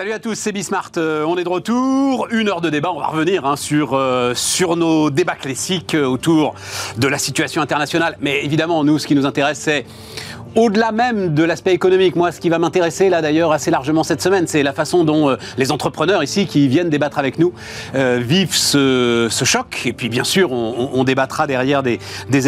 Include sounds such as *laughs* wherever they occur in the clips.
Salut à tous, c'est Bismart. Euh, on est de retour. Une heure de débat. On va revenir hein, sur, euh, sur nos débats classiques euh, autour de la situation internationale. Mais évidemment, nous, ce qui nous intéresse, c'est au-delà même de l'aspect économique, moi, ce qui va m'intéresser là d'ailleurs assez largement cette semaine, c'est la façon dont euh, les entrepreneurs ici qui viennent débattre avec nous euh, vivent ce, choc. Et puis bien sûr, on, on débattra derrière des,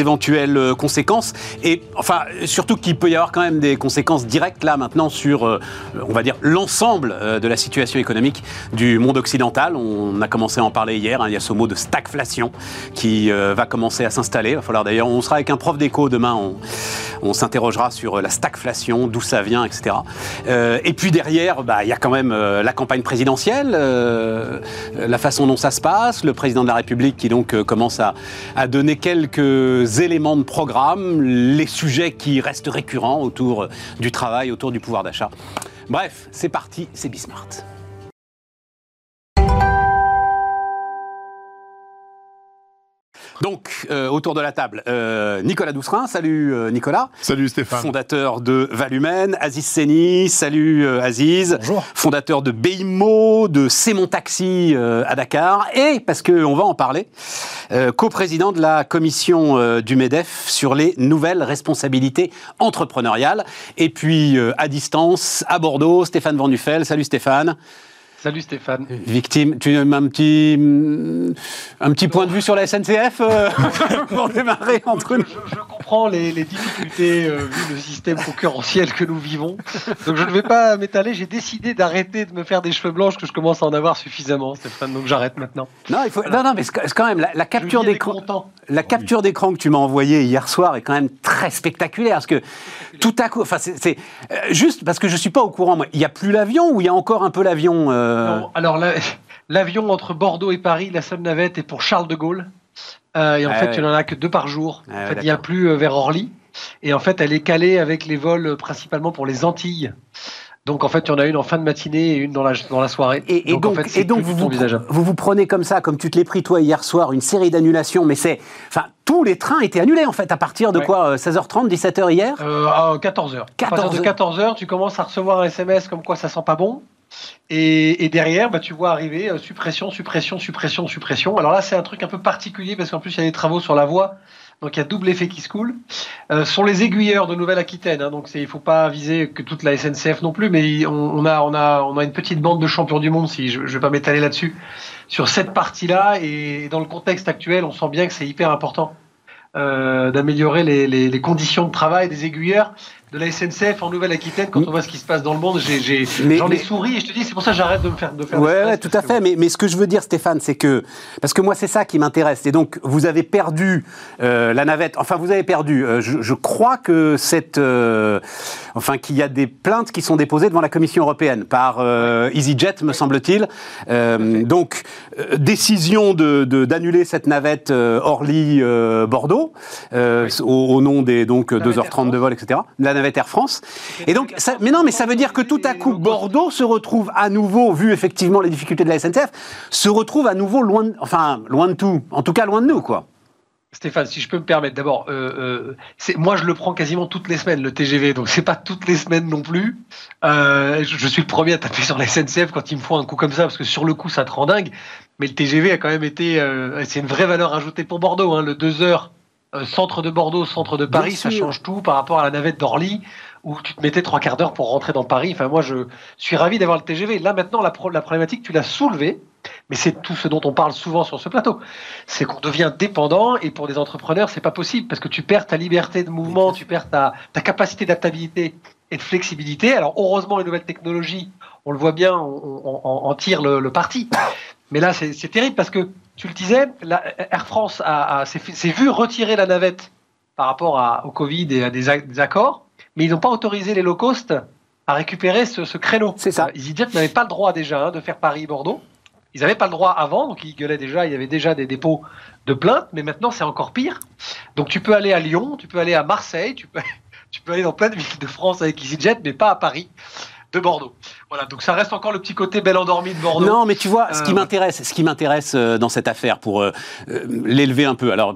éventuelles euh, conséquences. Et enfin, surtout qu'il peut y avoir quand même des conséquences directes là maintenant sur, on va dire, l'ensemble de la situation économique du monde occidental. On a commencé à en parler hier. Hein, il y a ce mot de stagflation qui va commencer à s'installer. Il va falloir d'ailleurs, on sera avec un prof d'éco demain. On s'interrogera sur la stagflation, d'où ça vient, etc. Euh, et puis derrière, bah, il y a quand même euh, la campagne présidentielle, euh, la façon dont ça se passe, le président de la République qui donc euh, commence à, à, donner quelques éléments de programme, les sujets qui restent récurrents autour du travail, autour du pouvoir d'achat. Bref, c'est parti, c'est Bismart. Donc, euh, autour de la table, euh, Nicolas Doucerin. Salut euh, Nicolas. Salut Stéphane. Fondateur de Valumène. Aziz Seni. Salut euh, Aziz. Bonjour. Fondateur de Beimo, de C'est mon taxi euh, à Dakar. Et, parce qu'on va en parler, euh, coprésident de la commission du MEDEF sur les nouvelles responsabilités entrepreneuriales. Et puis, à distance, à Bordeaux, Stéphane Van. Salut Stéphane. Salut Stéphane. Victime, tu as un petit, un petit point de vue sur la SNCF euh, *laughs* pour démarrer entre nous je, je, comprends les, les difficultés euh, vu le système concurrentiel que nous vivons. Donc je ne vais pas m'étaler. J'ai décidé d'arrêter de me faire des cheveux blancs, que je commence à en avoir suffisamment, Stéphane. Donc j'arrête maintenant. Non, il faut, voilà. non, non, mais c'est quand même la, la capture d'écran. La capture d'écran que tu m'as envoyée hier soir est quand même très spectaculaire parce que tout à coup, enfin c'est euh, juste parce que je suis pas au courant. Moi, il y a plus l'avion ou il y a encore un peu l'avion euh... Non, alors l'avion entre Bordeaux et Paris, la seule navette est pour Charles de Gaulle. Euh, et en ah, fait, ouais. il n'y en a que deux par jour. Ah, en fait, il n'y a plus euh, vers Orly. Et en fait, elle est calée avec les vols euh, principalement pour les Antilles. Donc en fait, il y en a une en fin de matinée et une dans la, dans la soirée. Et, et donc, donc, en fait, et donc vous, vous, vous, vous prenez comme ça, comme tu te l'es pris toi hier soir, une série d'annulations, mais c'est, enfin, tous les trains étaient annulés en fait à partir de ouais. quoi 16h30, 17h hier? Euh, À 14h. 14 à partir de 14h, tu commences à recevoir un SMS comme quoi ça sent pas bon. Et, derrière, bah, tu vois arriver euh, suppression, suppression, suppression, suppression. Alors là, c'est un truc un peu particulier parce qu'en plus, il y a des travaux sur la voie. Donc il y a double effet qui se coule. Euh, sont les aiguilleurs de Nouvelle-Aquitaine. Hein, donc il ne faut pas viser que toute la SNCF non plus, mais on, a, une petite bande de champions du monde, si je ne vais pas m'étaler là-dessus, sur cette partie-là. Et dans le contexte actuel, on sent bien que c'est hyper important euh, d'améliorer les, conditions de travail des aiguilleurs de la SNCF en Nouvelle-Aquitaine, quand on voit ce qui se passe dans le monde, j'en ai, souri et je te dis, c'est pour ça que j'arrête de me faire de faire Ouais, ouais tout à fait. Mais, mais, ce que je veux dire, Stéphane, c'est que parce que moi, c'est ça qui m'intéresse. Et donc, vous avez perdu euh, la navette. Enfin, vous avez perdu. Euh, je, je, crois que cette, euh, enfin, qu'il y a des plaintes qui sont déposées devant la Commission européenne par EasyJet, me semble-t-il. Donc, décision de d'annuler cette navette Orly-Bordeaux au, au, nom des donc 2h30 de vol, etc. La Air France. Et donc, ça, mais non, mais ça veut dire que tout à coup, Bordeaux se retrouve à nouveau, vu effectivement les difficultés de la SNCF, se retrouve à nouveau loin, de, enfin, loin de tout. En tout cas, loin de nous, quoi. Stéphane, si je peux me permettre, d'abord, euh, euh, moi je le prends quasiment toutes les semaines le TGV, donc c'est pas toutes les semaines non plus. Euh, je, je, suis le premier à taper sur la SNCF quand il me faut un coup comme ça, parce que sur le coup ça te rend dingue. Mais le TGV a quand même été, c'est une vraie valeur ajoutée pour Bordeaux, hein, le 2 heures euh, centre de Bordeaux, centre de Paris, ça change tout par rapport à la navette d'Orly où tu te mettais trois quarts d'heure pour rentrer dans Paris. Enfin, moi, je suis ravi d'avoir le TGV. Là, maintenant, la, pro la problématique, tu l'as soulevée, mais c'est tout ce dont on parle souvent sur ce plateau. C'est qu'on devient dépendant et pour des entrepreneurs, c'est pas possible parce que tu perds ta liberté de mouvement, tu perds ta, ta capacité d'adaptabilité et de flexibilité. Alors, heureusement, les nouvelles technologies, on le voit bien, on, on, on en tire le, le parti. Mais là, c'est terrible parce que tu le disais, la, Air France s'est vu retirer la navette par rapport à, au Covid et à des, des accords, mais ils n'ont pas autorisé les low cost à récupérer ce, ce créneau. C'est ça. EasyJet n'avait pas le droit déjà hein, de faire Paris-Bordeaux. Ils n'avaient pas le droit avant, donc ils gueulaient déjà, il y avait déjà des dépôts de plaintes, mais maintenant c'est encore pire. Donc tu peux aller à Lyon, tu peux aller à Marseille, tu peux, *laughs* tu peux aller dans plein de villes de France avec EasyJet, mais pas à Paris. De Bordeaux. Voilà, donc ça reste encore le petit côté bel endormi de Bordeaux. Non, mais tu vois, ce qui m'intéresse, ce qui m'intéresse dans cette affaire, pour l'élever un peu. Alors,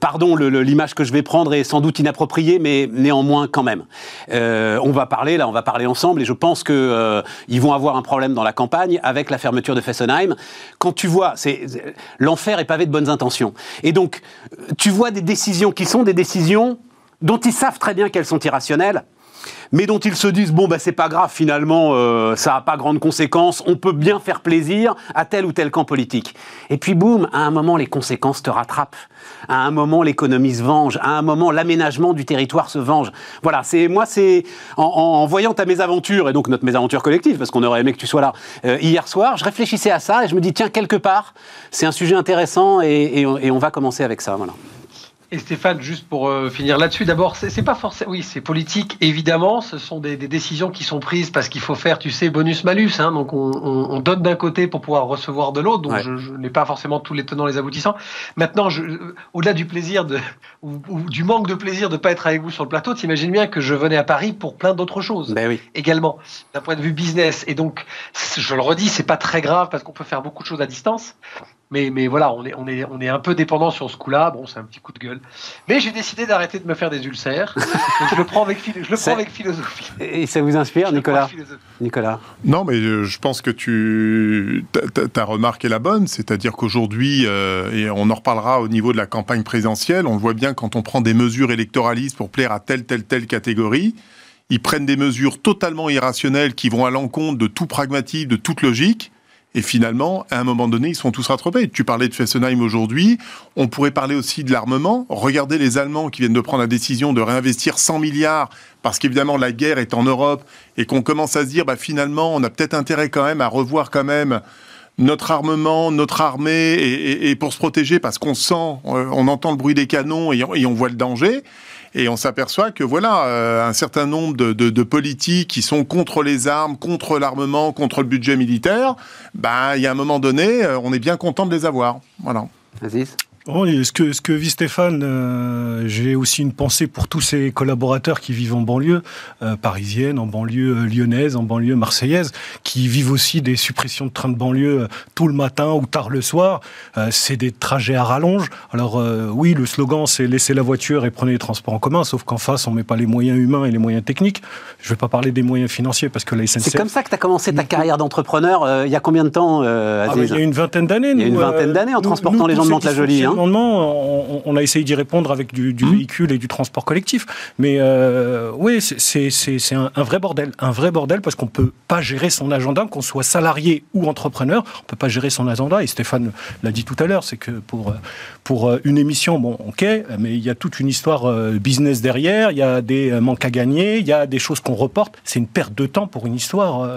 pardon, l'image que je vais prendre est sans doute inappropriée, mais néanmoins quand même. on va parler là, on va parler ensemble, et je pense que ils vont avoir un problème dans la campagne avec la fermeture de Fessenheim. Quand tu vois, c'est l'enfer est pavé de bonnes intentions. Et donc, tu vois des décisions qui sont des décisions dont ils savent très bien qu'elles sont irrationnelles, mais dont ils se disent bon bah c'est pas grave finalement euh, ça n'a pas grande conséquence on peut bien faire plaisir à tel ou tel camp politique. Et puis boum à un moment les conséquences te rattrapent. À un moment l'économie se venge. À un moment l'aménagement du territoire se venge. Voilà c'est moi c'est en, voyant ta mésaventure et donc notre mésaventure collective parce qu'on aurait aimé que tu sois là euh, hier soir je réfléchissais à ça et je me dis tiens quelque part c'est un sujet intéressant et, et on va commencer avec ça voilà et Stéphane, juste pour euh, finir là-dessus, d'abord, c'est pas forcément, oui, c'est politique, évidemment, ce sont des, décisions qui sont prises parce qu'il faut faire, tu sais, bonus-malus, hein, donc on, donne d'un côté pour pouvoir recevoir de l'autre, donc je, n'ai pas forcément tous les tenants, les aboutissants. Maintenant, au-delà du plaisir de, ou, du manque de plaisir de pas être avec vous sur le plateau, t'imagines bien que je venais à Paris pour plein d'autres choses, ben oui. également, d'un point de vue business, et donc, je le redis, c'est pas très grave parce qu'on peut faire beaucoup de choses à distance, mais, mais voilà, on est, on, est, on est un peu dépendant sur ce coup-là. Bon, c'est un petit coup de gueule. Mais j'ai décidé d'arrêter de me faire des ulcères. *laughs* je le prends avec, je le prends avec philosophie. Et ça vous inspire, Nicolas Nicolas Non, mais euh, je pense que tu, ta, remarque est la bonne. C'est-à-dire qu'aujourd'hui, euh, et on en reparlera au niveau de la campagne présidentielle, on le voit bien quand on prend des mesures électoralistes pour plaire à telle, telle, telle catégorie. Ils prennent des mesures totalement irrationnelles qui vont à l'encontre de tout pragmatisme, de toute logique et finalement, à un moment donné, ils sont tous rattrapés. Tu parlais de Fessenheim aujourd'hui. On pourrait parler aussi de l'armement. Regardez les Allemands qui viennent de prendre la décision de réinvestir 100 milliards parce qu'évidemment la guerre est en Europe et qu'on commence à se dire, bah, finalement, on a peut-être intérêt quand même à revoir quand même notre armement, notre armée, et, pour se protéger, parce qu'on sent, euh, on entend le bruit des canons et on voit le danger. Et on s'aperçoit que voilà, euh, un certain nombre de, politiques qui sont contre les armes, contre l'armement, contre le budget militaire, ben, il y a un moment donné, euh, on est bien content de les avoir. Voilà. Oh, ce que, ce que vit Stéphane, euh, j'ai aussi une pensée pour tous ces collaborateurs qui vivent en banlieue euh, parisienne, en banlieue euh, lyonnaise, en banlieue marseillaise, qui vivent aussi des suppressions de trains de banlieue tout le matin ou tard le soir. c'est des trajets à rallonge. Alors oui, le slogan c'est laissez la voiture et prenez les transports en commun, sauf qu'en face on met pas les moyens humains et les moyens techniques. Je vais pas parler des moyens financiers parce que la SNCF... C'est comme ça que tu as commencé ta carrière d'entrepreneur il y a combien de temps, Aziz ah, Il y a une vingtaine d'années. Il y a une vingtaine d'années en transportant les gens de Mantes-la-Jolie. Hein. On, a essayé d'y répondre avec du, mmh. véhicule et du transport collectif. Mais euh, oui, c'est un, vrai bordel. Un vrai bordel parce qu'on ne peut pas gérer son agenda, qu'on soit salarié ou entrepreneur. On ne peut pas gérer son agenda. Et Stéphane l'a dit tout à l'heure, c'est que pour, pour euh, une émission, bon, ok, mais il y a toute une histoire euh, business derrière. Il y a des manques à gagner. Il y a des choses qu'on reporte. C'est une perte de temps pour une histoire.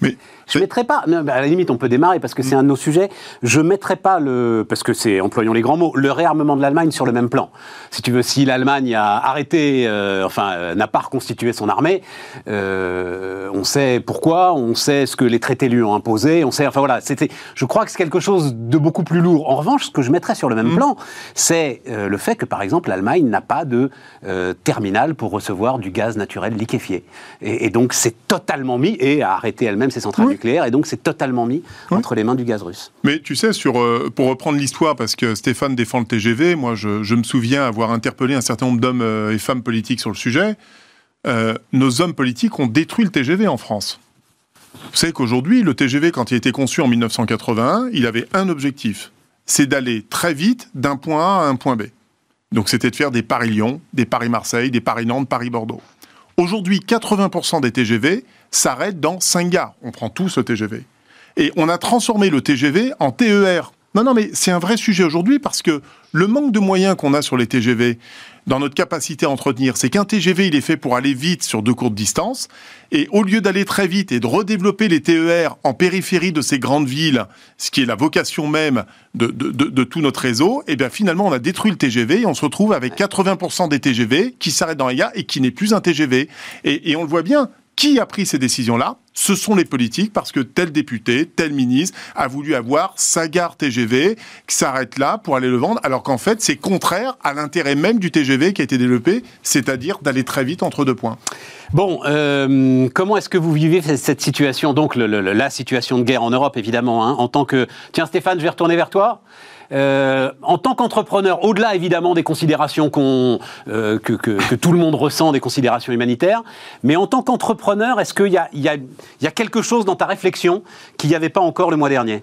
mais je ne mettrai pas, à la limite on peut démarrer parce que c'est un de nos sujets, je ne mettrai pas le, parce que c'est, employons les grands mots, le réarmement de l'Allemagne sur le même plan. Si tu veux, si l'Allemagne a arrêté, euh, enfin euh, n'a pas reconstitué son armée, euh, on sait pourquoi, on sait ce que les traités lui ont imposé, on sait, enfin voilà, c'était, je crois que c'est quelque chose de beaucoup plus lourd. En revanche, ce que je mettrais sur le même mm. plan, c'est le fait que par exemple l'Allemagne n'a pas de terminal pour recevoir du gaz naturel liquéfié. Et, donc c'est totalement mis, et a arrêté elle-même ses centrales et donc c'est totalement mis entre les mains du gaz russe. Mais tu sais, sur, euh, pour reprendre l'histoire, parce que Stéphane défend le TGV, moi je, me souviens avoir interpellé un certain nombre d'hommes euh, et femmes politiques sur le sujet. Euh, nos hommes politiques ont détruit le TGV en France. Vous savez qu'aujourd'hui, le TGV, quand il a été conçu en 1981, il avait un objectif, c'est d'aller très vite d'un point A à un point B. Donc c'était de faire des Paris-Lyon, des Paris-Marseille, des Paris-Nantes, Paris-Bordeaux. Aujourd'hui, 80% des TGV s'arrêtent dans 5 gares. On prend tout ce TGV. Et on a transformé le TGV en TER. Non, non, mais c'est un vrai sujet aujourd'hui parce que le manque de moyens qu'on a sur les TGV, dans notre capacité à entretenir, c'est qu'un TGV, il est fait pour aller vite sur de courtes distances. Et au lieu d'aller très vite et de redévelopper les TER en périphérie de ces grandes villes, ce qui est la vocation même de, tout notre réseau, eh bien finalement, on a détruit le TGV et on se retrouve avec 80% des TGV qui s'arrêtent dans les et qui n'est plus un TGV. Et on le voit bien, qui a pris ces décisions-là? Ce sont les politiques, parce que tel député, tel ministre a voulu avoir sa gare TGV qui s'arrête là pour aller le vendre, alors qu'en fait, c'est contraire à l'intérêt même du TGV qui a été développé, c'est-à-dire d'aller très vite entre deux points. Bon, euh, comment est-ce que vous vivez cette situation, donc la situation de guerre en Europe, évidemment, hein, en tant que... Tiens Stéphane, je vais retourner vers toi. Euh, en tant qu'entrepreneur, au-delà évidemment des considérations euh, que, tout le monde ressent, des considérations humanitaires, mais en tant qu'entrepreneur, est-ce qu'il y y a quelque chose dans ta réflexion qu'il n'y avait pas encore le mois dernier?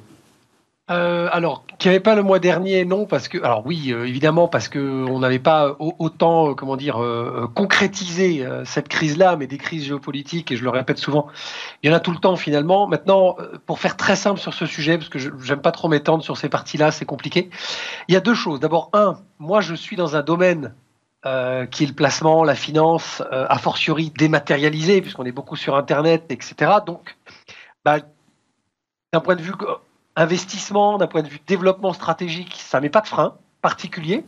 Euh, alors, qu'il n'y avait pas le mois dernier, non, parce que, alors oui, euh, évidemment, parce qu'on n'avait pas autant, euh, comment dire, concrétisé cette crise-là, mais des crises géopolitiques, et je le répète souvent, il y en a tout le temps finalement. Maintenant, pour faire très simple sur ce sujet, parce que je n'aime pas trop m'étendre sur ces parties-là, c'est compliqué. Il y a deux choses. D'abord, un, moi, je suis dans un domaine qui est le placement, la finance, a fortiori dématérialisé, puisqu'on est beaucoup sur Internet, etc. Donc, bah, d'un point de vue investissement, d'un point de vue développement stratégique, ça met pas de frein particulier.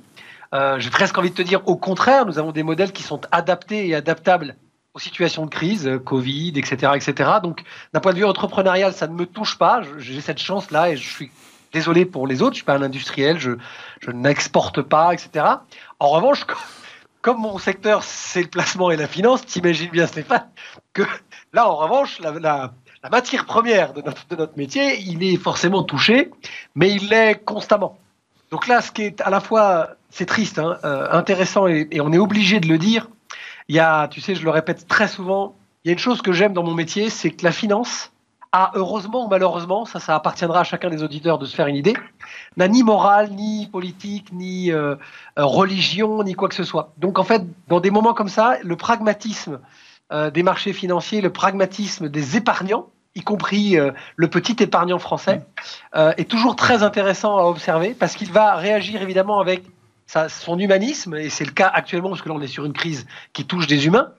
Euh, J'ai presque envie de te dire, au contraire, nous avons des modèles qui sont adaptés et adaptables aux situations de crise, euh, Covid, etc., etc. Donc, d'un point de vue entrepreneurial, ça ne me touche pas. J'ai cette chance-là et je suis désolé pour les autres. Je suis pas un industriel, je, je n'exporte pas, etc. En revanche, comme mon secteur, c'est le placement et la finance, t'imagines bien, Stéphane, que là, en revanche, la, la matière première de notre, de notre métier, il est forcément touché, mais il l'est constamment. Donc là, ce qui est à la fois, c'est triste, hein, euh, intéressant, et, on est obligé de le dire, il y a, tu sais, je le répète très souvent, il y a une chose que j'aime dans mon métier, c'est que la finance a, heureusement ou malheureusement, ça, ça appartiendra à chacun des auditeurs de se faire une idée, n'a ni morale, ni politique, ni euh, euh, religion, ni quoi que ce soit. Donc en fait, dans des moments comme ça, le pragmatisme euh, des marchés financiers, le pragmatisme des épargnants, y compris euh, le petit épargnant français, euh, est toujours très intéressant à observer parce qu'il va réagir évidemment avec son humanisme, et c'est le cas actuellement parce que là on est sur une crise qui touche des humains,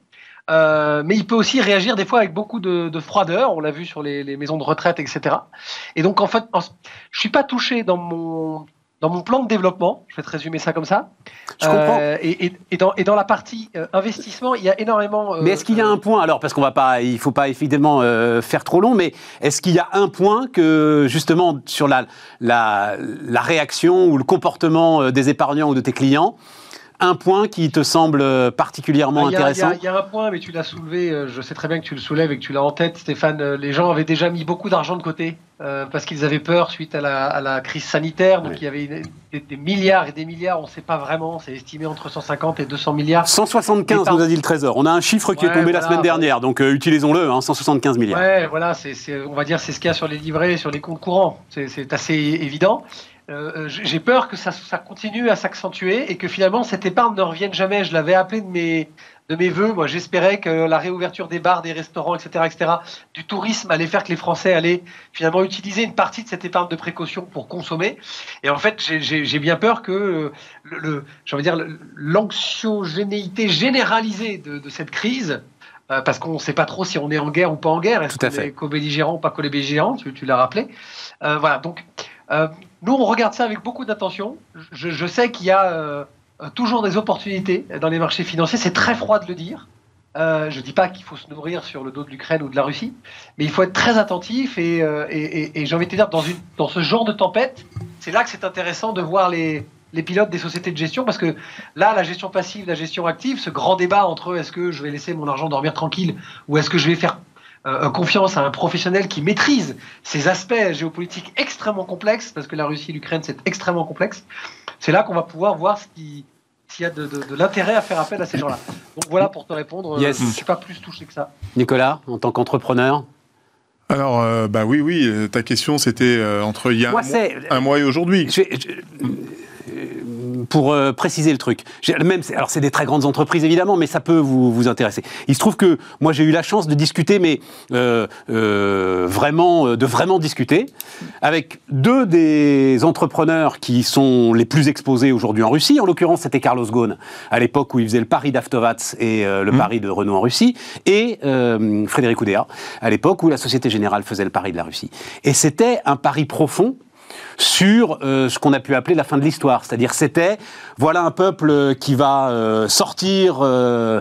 mais il peut aussi réagir des fois avec beaucoup de, froideur, on l'a vu sur les, les, maisons de retraite, etc. Et donc en fait, je suis pas touché dans mon dans mon plan de développement, je vais te résumer ça comme ça. Je comprends. Euh, et, dans, et, dans, la partie euh, investissement, il y a énormément. Euh, mais est-ce qu'il y a un point, alors, parce qu'on va pas, il faut pas évidemment faire trop long, mais est-ce qu'il y a un point que, justement, sur la, la, la réaction ou le comportement des épargnants ou de tes clients, un point qui te semble particulièrement bah, intéressant Il y, a un point, mais tu l'as soulevé, euh, je sais très bien que tu le soulèves et que tu l'as en tête, Stéphane. Euh, les gens avaient déjà mis beaucoup d'argent de côté euh, parce qu'ils avaient peur suite à la, crise sanitaire. Donc il y avait des, milliards et des milliards, on ne sait pas vraiment, c'est estimé entre 150 et 200 milliards. 175, nous a dit le Trésor. On a un chiffre qui est tombé la semaine dernière, donc utilisons-le, 175 hein, milliards. Ouais, voilà, on va dire c'est ce qu'il y a sur les livrets, sur les comptes courants. C'est assez évident. Euh, euh, j'ai peur que ça, continue à s'accentuer et que finalement cette épargne ne revienne jamais. Je l'avais appelé de mes, de mes voeux. Moi, j'espérais que la réouverture des bars, des restaurants, etc., etc., du tourisme allait faire que les Français allaient finalement utiliser une partie de cette épargne de précaution pour consommer. Et en fait, j'ai bien peur que euh, le, le dire l'anxiogénéité généralisée de, cette crise parce qu'on ne sait pas trop si on est en guerre ou pas en guerre. Est-ce qu'on est co-belligérant ou pas co-belligérant? Tu, tu l'as rappelé. voilà, donc euh, nous, on regarde ça avec beaucoup d'attention. Je, sais qu'il y a euh, toujours des opportunités dans les marchés financiers. C'est très froid de le dire. Euh, je ne dis pas qu'il faut se nourrir sur le dos de l'Ukraine ou de la Russie, mais il faut être très attentif et, j'ai envie de te dire, dans ce genre de tempête, c'est là que c'est intéressant de voir les, les pilotes des sociétés de gestion parce que là, la gestion passive, la gestion active, ce grand débat entre est-ce que je vais laisser mon argent dormir tranquille ou est-ce que je vais faire euh, confiance à un professionnel qui maîtrise ces aspects géopolitiques extrêmement complexes, parce que la Russie et l'Ukraine, c'est extrêmement complexe, c'est là qu'on va pouvoir voir ce qui, s'il y a de, l'intérêt à faire appel à ces gens-là. Donc voilà pour te répondre, je ne suis pas plus touché que ça. Nicolas, en tant qu'entrepreneur? Alors, euh, bah oui, oui, ta question c'était euh, entre il y a un, mois, et aujourd'hui pour euh, préciser le truc, même, alors c'est des très grandes entreprises évidemment, mais ça peut vous, vous intéresser. Il se trouve que moi j'ai eu la chance de discuter, mais euh, euh, vraiment, de vraiment discuter avec deux des entrepreneurs qui sont les plus exposés aujourd'hui en Russie. En l'occurrence, c'était Carlos Ghosn à l'époque où il faisait le pari d'Aftovats et le mmh. pari de Renault en Russie, et Frédéric Oudéa à l'époque où la Société Générale faisait le pari de la Russie. Et c'était un pari profond sur euh, ce qu'on a pu appeler la fin de l'histoire. C'est-à-dire c'était, voilà un peuple qui va euh, sortir euh,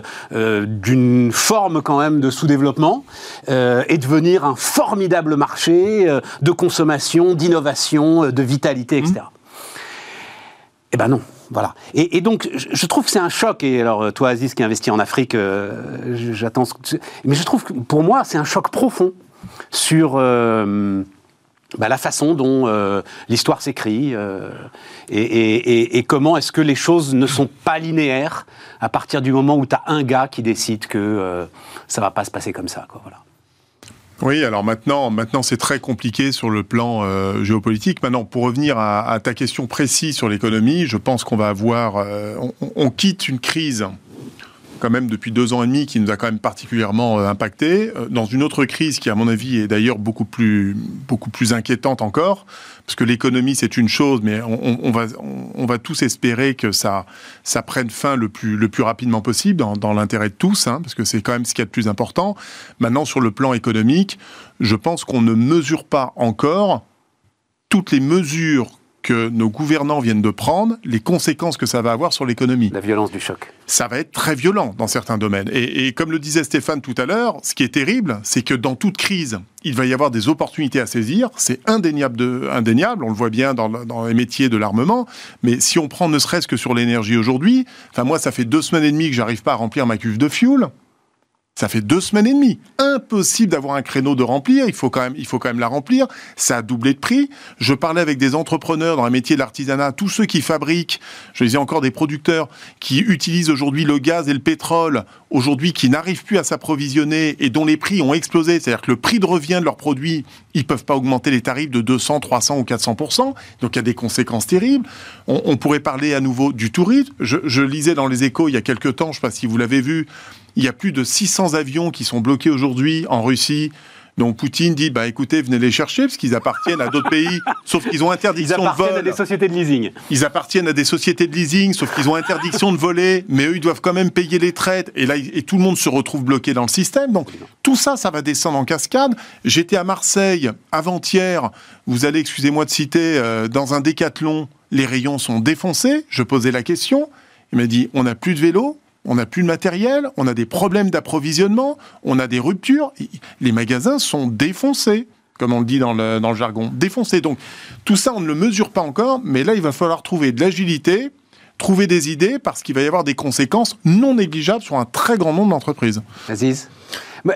d'une forme quand même de sous-développement et devenir un formidable marché de consommation, d'innovation, de vitalité, etc. Mmh. Eh ben non. Voilà. Et, donc, je trouve que c'est un choc. Et alors, toi, Aziz, qui investit en Afrique, j'attends. Mais je trouve que pour moi, c'est un choc profond sur bah, la façon dont euh, l'histoire s'écrit euh, et, comment est-ce que les choses ne sont pas linéaires à partir du moment où tu as un gars qui décide que euh, ça va pas se passer comme ça. Quoi, voilà. Oui, alors maintenant, maintenant c'est très compliqué sur le plan géopolitique. Maintenant, pour revenir à, ta question précise sur l'économie, je pense qu'on va avoir, on, quitte une crise quand même depuis deux ans et demi qui nous a quand même particulièrement euh, impacté. Euh, dans une autre crise qui, à mon avis, est d'ailleurs beaucoup plus, beaucoup plus inquiétante encore, parce que l'économie c'est une chose, mais on, va, on, va tous espérer que ça, ça prenne fin le plus, le plus rapidement possible dans, l'intérêt de tous, hein, parce que c'est quand même ce qui est le plus important. Maintenant, sur le plan économique, je pense qu'on ne mesure pas encore toutes les mesures que nos gouvernants viennent de prendre, les conséquences que ça va avoir sur l'économie. La violence du choc. Ça va être très violent dans certains domaines. Et, comme le disait Stéphane tout à l'heure, ce qui est terrible, c'est que dans toute crise, il va y avoir des opportunités à saisir. C'est indéniable, de, indéniable, on le voit bien dans, dans les métiers de l'armement. Mais si on prend ne serait-ce que sur l'énergie aujourd'hui, enfin moi, ça fait deux semaines et demie que j'arrive pas à remplir ma cuve de fuel. Ça fait deux semaines et demie. Impossible d'avoir un créneau de remplir. Il faut quand même, il faut quand même la remplir. Ça a doublé de prix. Je parlais avec des entrepreneurs dans le métier de l'artisanat, tous ceux qui fabriquent, je disais encore des producteurs qui utilisent aujourd'hui le gaz et le pétrole, aujourd'hui qui n'arrivent plus à s'approvisionner et dont les prix ont explosé. C'est-à-dire que le prix de revient de leurs produits, ils peuvent pas augmenter les tarifs de 200, 300 ou 400 Donc il y a des conséquences terribles. On, pourrait parler à nouveau du tourisme. Je, je lisais dans les échos il y a quelques temps, je sais pas si vous l'avez vu, il y a plus de 600 avions qui sont bloqués aujourd'hui en Russie. Donc Poutine dit bah écoutez venez les chercher parce qu'ils appartiennent à d'autres pays *laughs* sauf qu'ils ont interdiction de vol. Ils appartiennent à des sociétés de leasing. Ils appartiennent à des sociétés de leasing sauf qu'ils ont interdiction de voler mais eux ils doivent quand même payer les traites et là et tout le monde se retrouve bloqué dans le système. Donc tout ça ça va descendre en cascade. J'étais à Marseille avant-hier, vous allez excusez-moi de citer euh, dans un décathlon, les rayons sont défoncés, je posais la question, il m'a dit on n'a plus de vélo, on n'a plus de matériel, on a des problèmes d'approvisionnement, on a des ruptures. Les magasins sont défoncés, comme on le dit dans le, jargon. Défoncés. Donc tout ça, on ne le mesure pas encore, mais là, il va falloir trouver de l'agilité, trouver des idées, parce qu'il va y avoir des conséquences non négligeables sur un très grand nombre d'entreprises. Aziz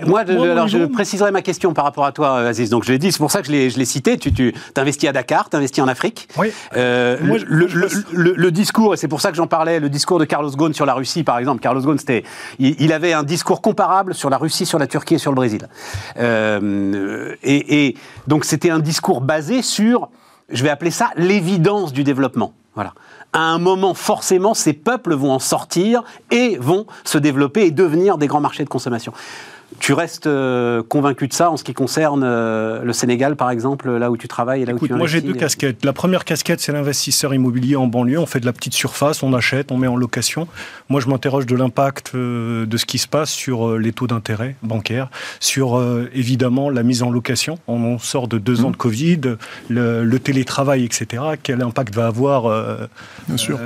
moi, alors, je préciserai ma question par rapport à toi, Aziz. Donc, je l'ai dit, c'est pour ça que je l'ai cité. Tu, tu investis à Dakar, tu investis en Afrique. Oui. Euh, le, discours, et c'est pour ça que j'en parlais, le discours de Carlos Ghosn sur la Russie, par exemple. Carlos Ghosn, c'était, il, avait un discours comparable sur la Russie, sur la Turquie et sur le Brésil. Euh, et, et donc, c'était un discours basé sur, je vais appeler ça l'évidence du développement. Voilà à un moment, forcément, ces peuples vont en sortir et vont se développer et devenir des grands marchés de consommation. Tu restes euh, convaincu de ça en ce qui concerne euh, le Sénégal, par exemple, là où tu travailles et là où tu Moi, j'ai deux casquettes. La première casquette, c'est l'investisseur immobilier en banlieue. On fait de la petite surface, on achète, on met en location. Moi, je m'interroge de l'impact euh, de ce qui se passe sur les taux d'intérêt bancaires, sur évidemment la mise en location. On sort de deux ans de Covid, le, télétravail, etc. Quel impact va avoir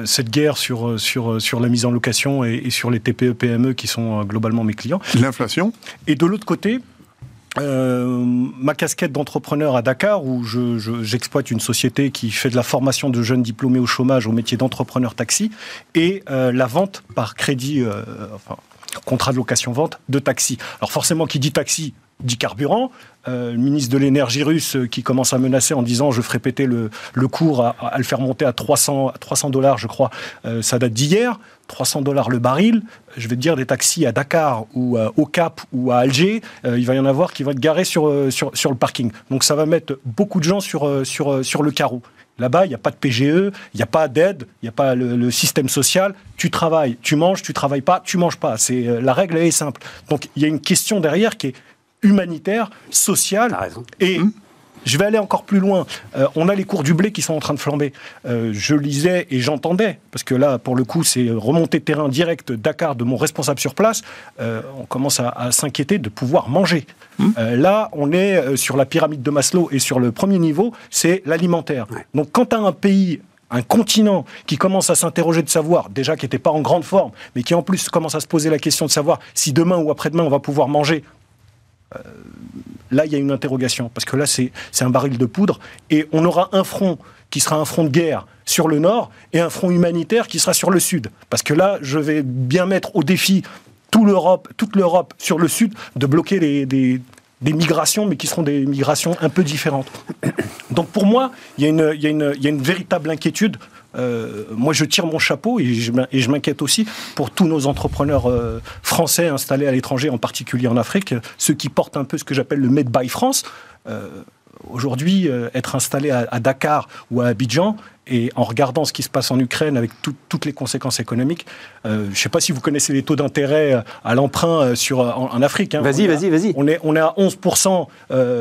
cette guerre sur, sur, sur la mise en location et, et sur les TPE-PME qui sont globalement mes clients? L'inflation? Et de l'autre côté, euh, ma casquette d'entrepreneur à Dakar, où j'exploite une société qui fait de la formation de jeunes diplômés au chômage au métier d'entrepreneur taxi, et euh, la vente par crédit, euh, enfin, contrat de location-vente de taxi. Alors forcément, qui dit taxi dit carburant. Le ministre de l'énergie russe qui commence à menacer en disant je ferai péter le, cours à, le faire monter à 300 dollars, je crois, ça date d'hier. 300 dollars le baril, je vais te dire des taxis à Dakar ou au Cap ou à Alger, euh, il va y en avoir qui vont être garés sur, euh, sur, sur, le parking. Donc ça va mettre beaucoup de gens sur, euh, sur, sur le carreau. Là-bas, il n'y a pas de PGE, il n'y a pas d'aide, il n'y a pas le, système social. Tu travailles, tu manges, tu travailles pas, tu manges pas. C'est la règle est simple. Donc il y a une question derrière qui est humanitaire, sociale et mmh. Je vais aller encore plus loin. Euh, on a les cours du blé qui sont en train de flamber. Euh, je lisais et j'entendais, parce que là, pour le coup, c'est remontée de terrain direct Dakar de mon responsable sur place. Euh, on commence à, s'inquiéter de pouvoir manger. Mmh. là, on est sur la pyramide de Maslow et sur le premier niveau, c'est l'alimentaire. Donc, quand tu as un pays un continent qui commence à s'interroger de savoir, déjà qui n'était pas en grande forme, mais qui en plus commence à se poser la question de savoir si demain ou après-demain on va pouvoir manger, là, il y a une interrogation, parce que là, c'est un baril de poudre, et on aura un front qui sera un front de guerre sur le nord et un front humanitaire qui sera sur le sud. Parce que là, je vais bien mettre au défi toute l'Europe, toute l'Europe sur le sud de bloquer les, des, migrations, mais qui seront des migrations un peu différentes. Donc pour moi, il y y il y a une véritable inquiétude euh, moi, je tire mon chapeau et je m'inquiète aussi pour tous nos entrepreneurs euh, français installés à l'étranger, en particulier en Afrique, ceux qui portent un peu ce que j'appelle le Made by France. Euh, Aujourd'hui, euh, être installé à, Dakar ou à Abidjan, et en regardant ce qui se passe en Ukraine avec toutes les conséquences économiques, euh, je ne sais pas si vous connaissez les taux d'intérêt euh, à l'emprunt sur, en, Afrique. Hein. Vas-y, vas-y, vas-y. On est, on est à 11%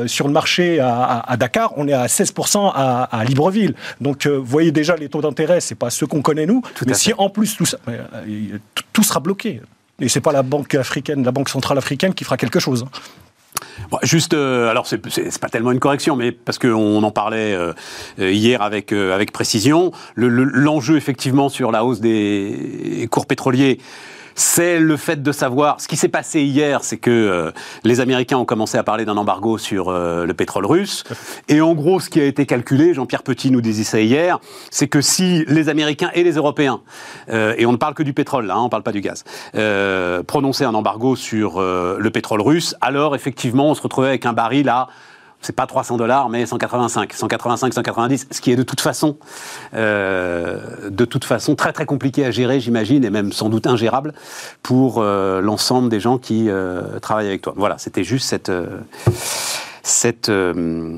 sur le marché à, Dakar, on est à 16% à, Libreville. Donc, vous voyez déjà les taux d'intérêt, ce n'est pas ceux qu'on connaît nous, mais si en plus tout, ça, tout sera bloqué. Et ce n'est pas la banque africaine, la banque centrale africaine qui fera quelque chose. Hein juste, euh, alors c'est pas tellement une correction, mais parce qu'on en parlait euh, hier avec, euh, avec précision, l'enjeu effectivement sur la hausse des cours pétroliers, c'est le fait de savoir. Ce qui s'est passé hier, c'est que euh, les Américains ont commencé à parler d'un embargo sur euh, le pétrole russe. Et en gros, ce qui a été calculé, Jean-Pierre Petit nous disait ça hier, c'est que si les Américains et les Européens, euh, et on ne parle que du pétrole là, hein, on ne parle pas du gaz, prononçaient un embargo sur le pétrole russe, alors effectivement, on se retrouvait avec un baril à c'est pas 300 dollars, mais 185, 185, 190, ce qui est de toute façon, euh, de toute façon très très compliqué à gérer, j'imagine, et même sans doute ingérable pour euh, l'ensemble des gens qui euh, travaillent avec toi. Voilà, c'était juste cette cette, euh,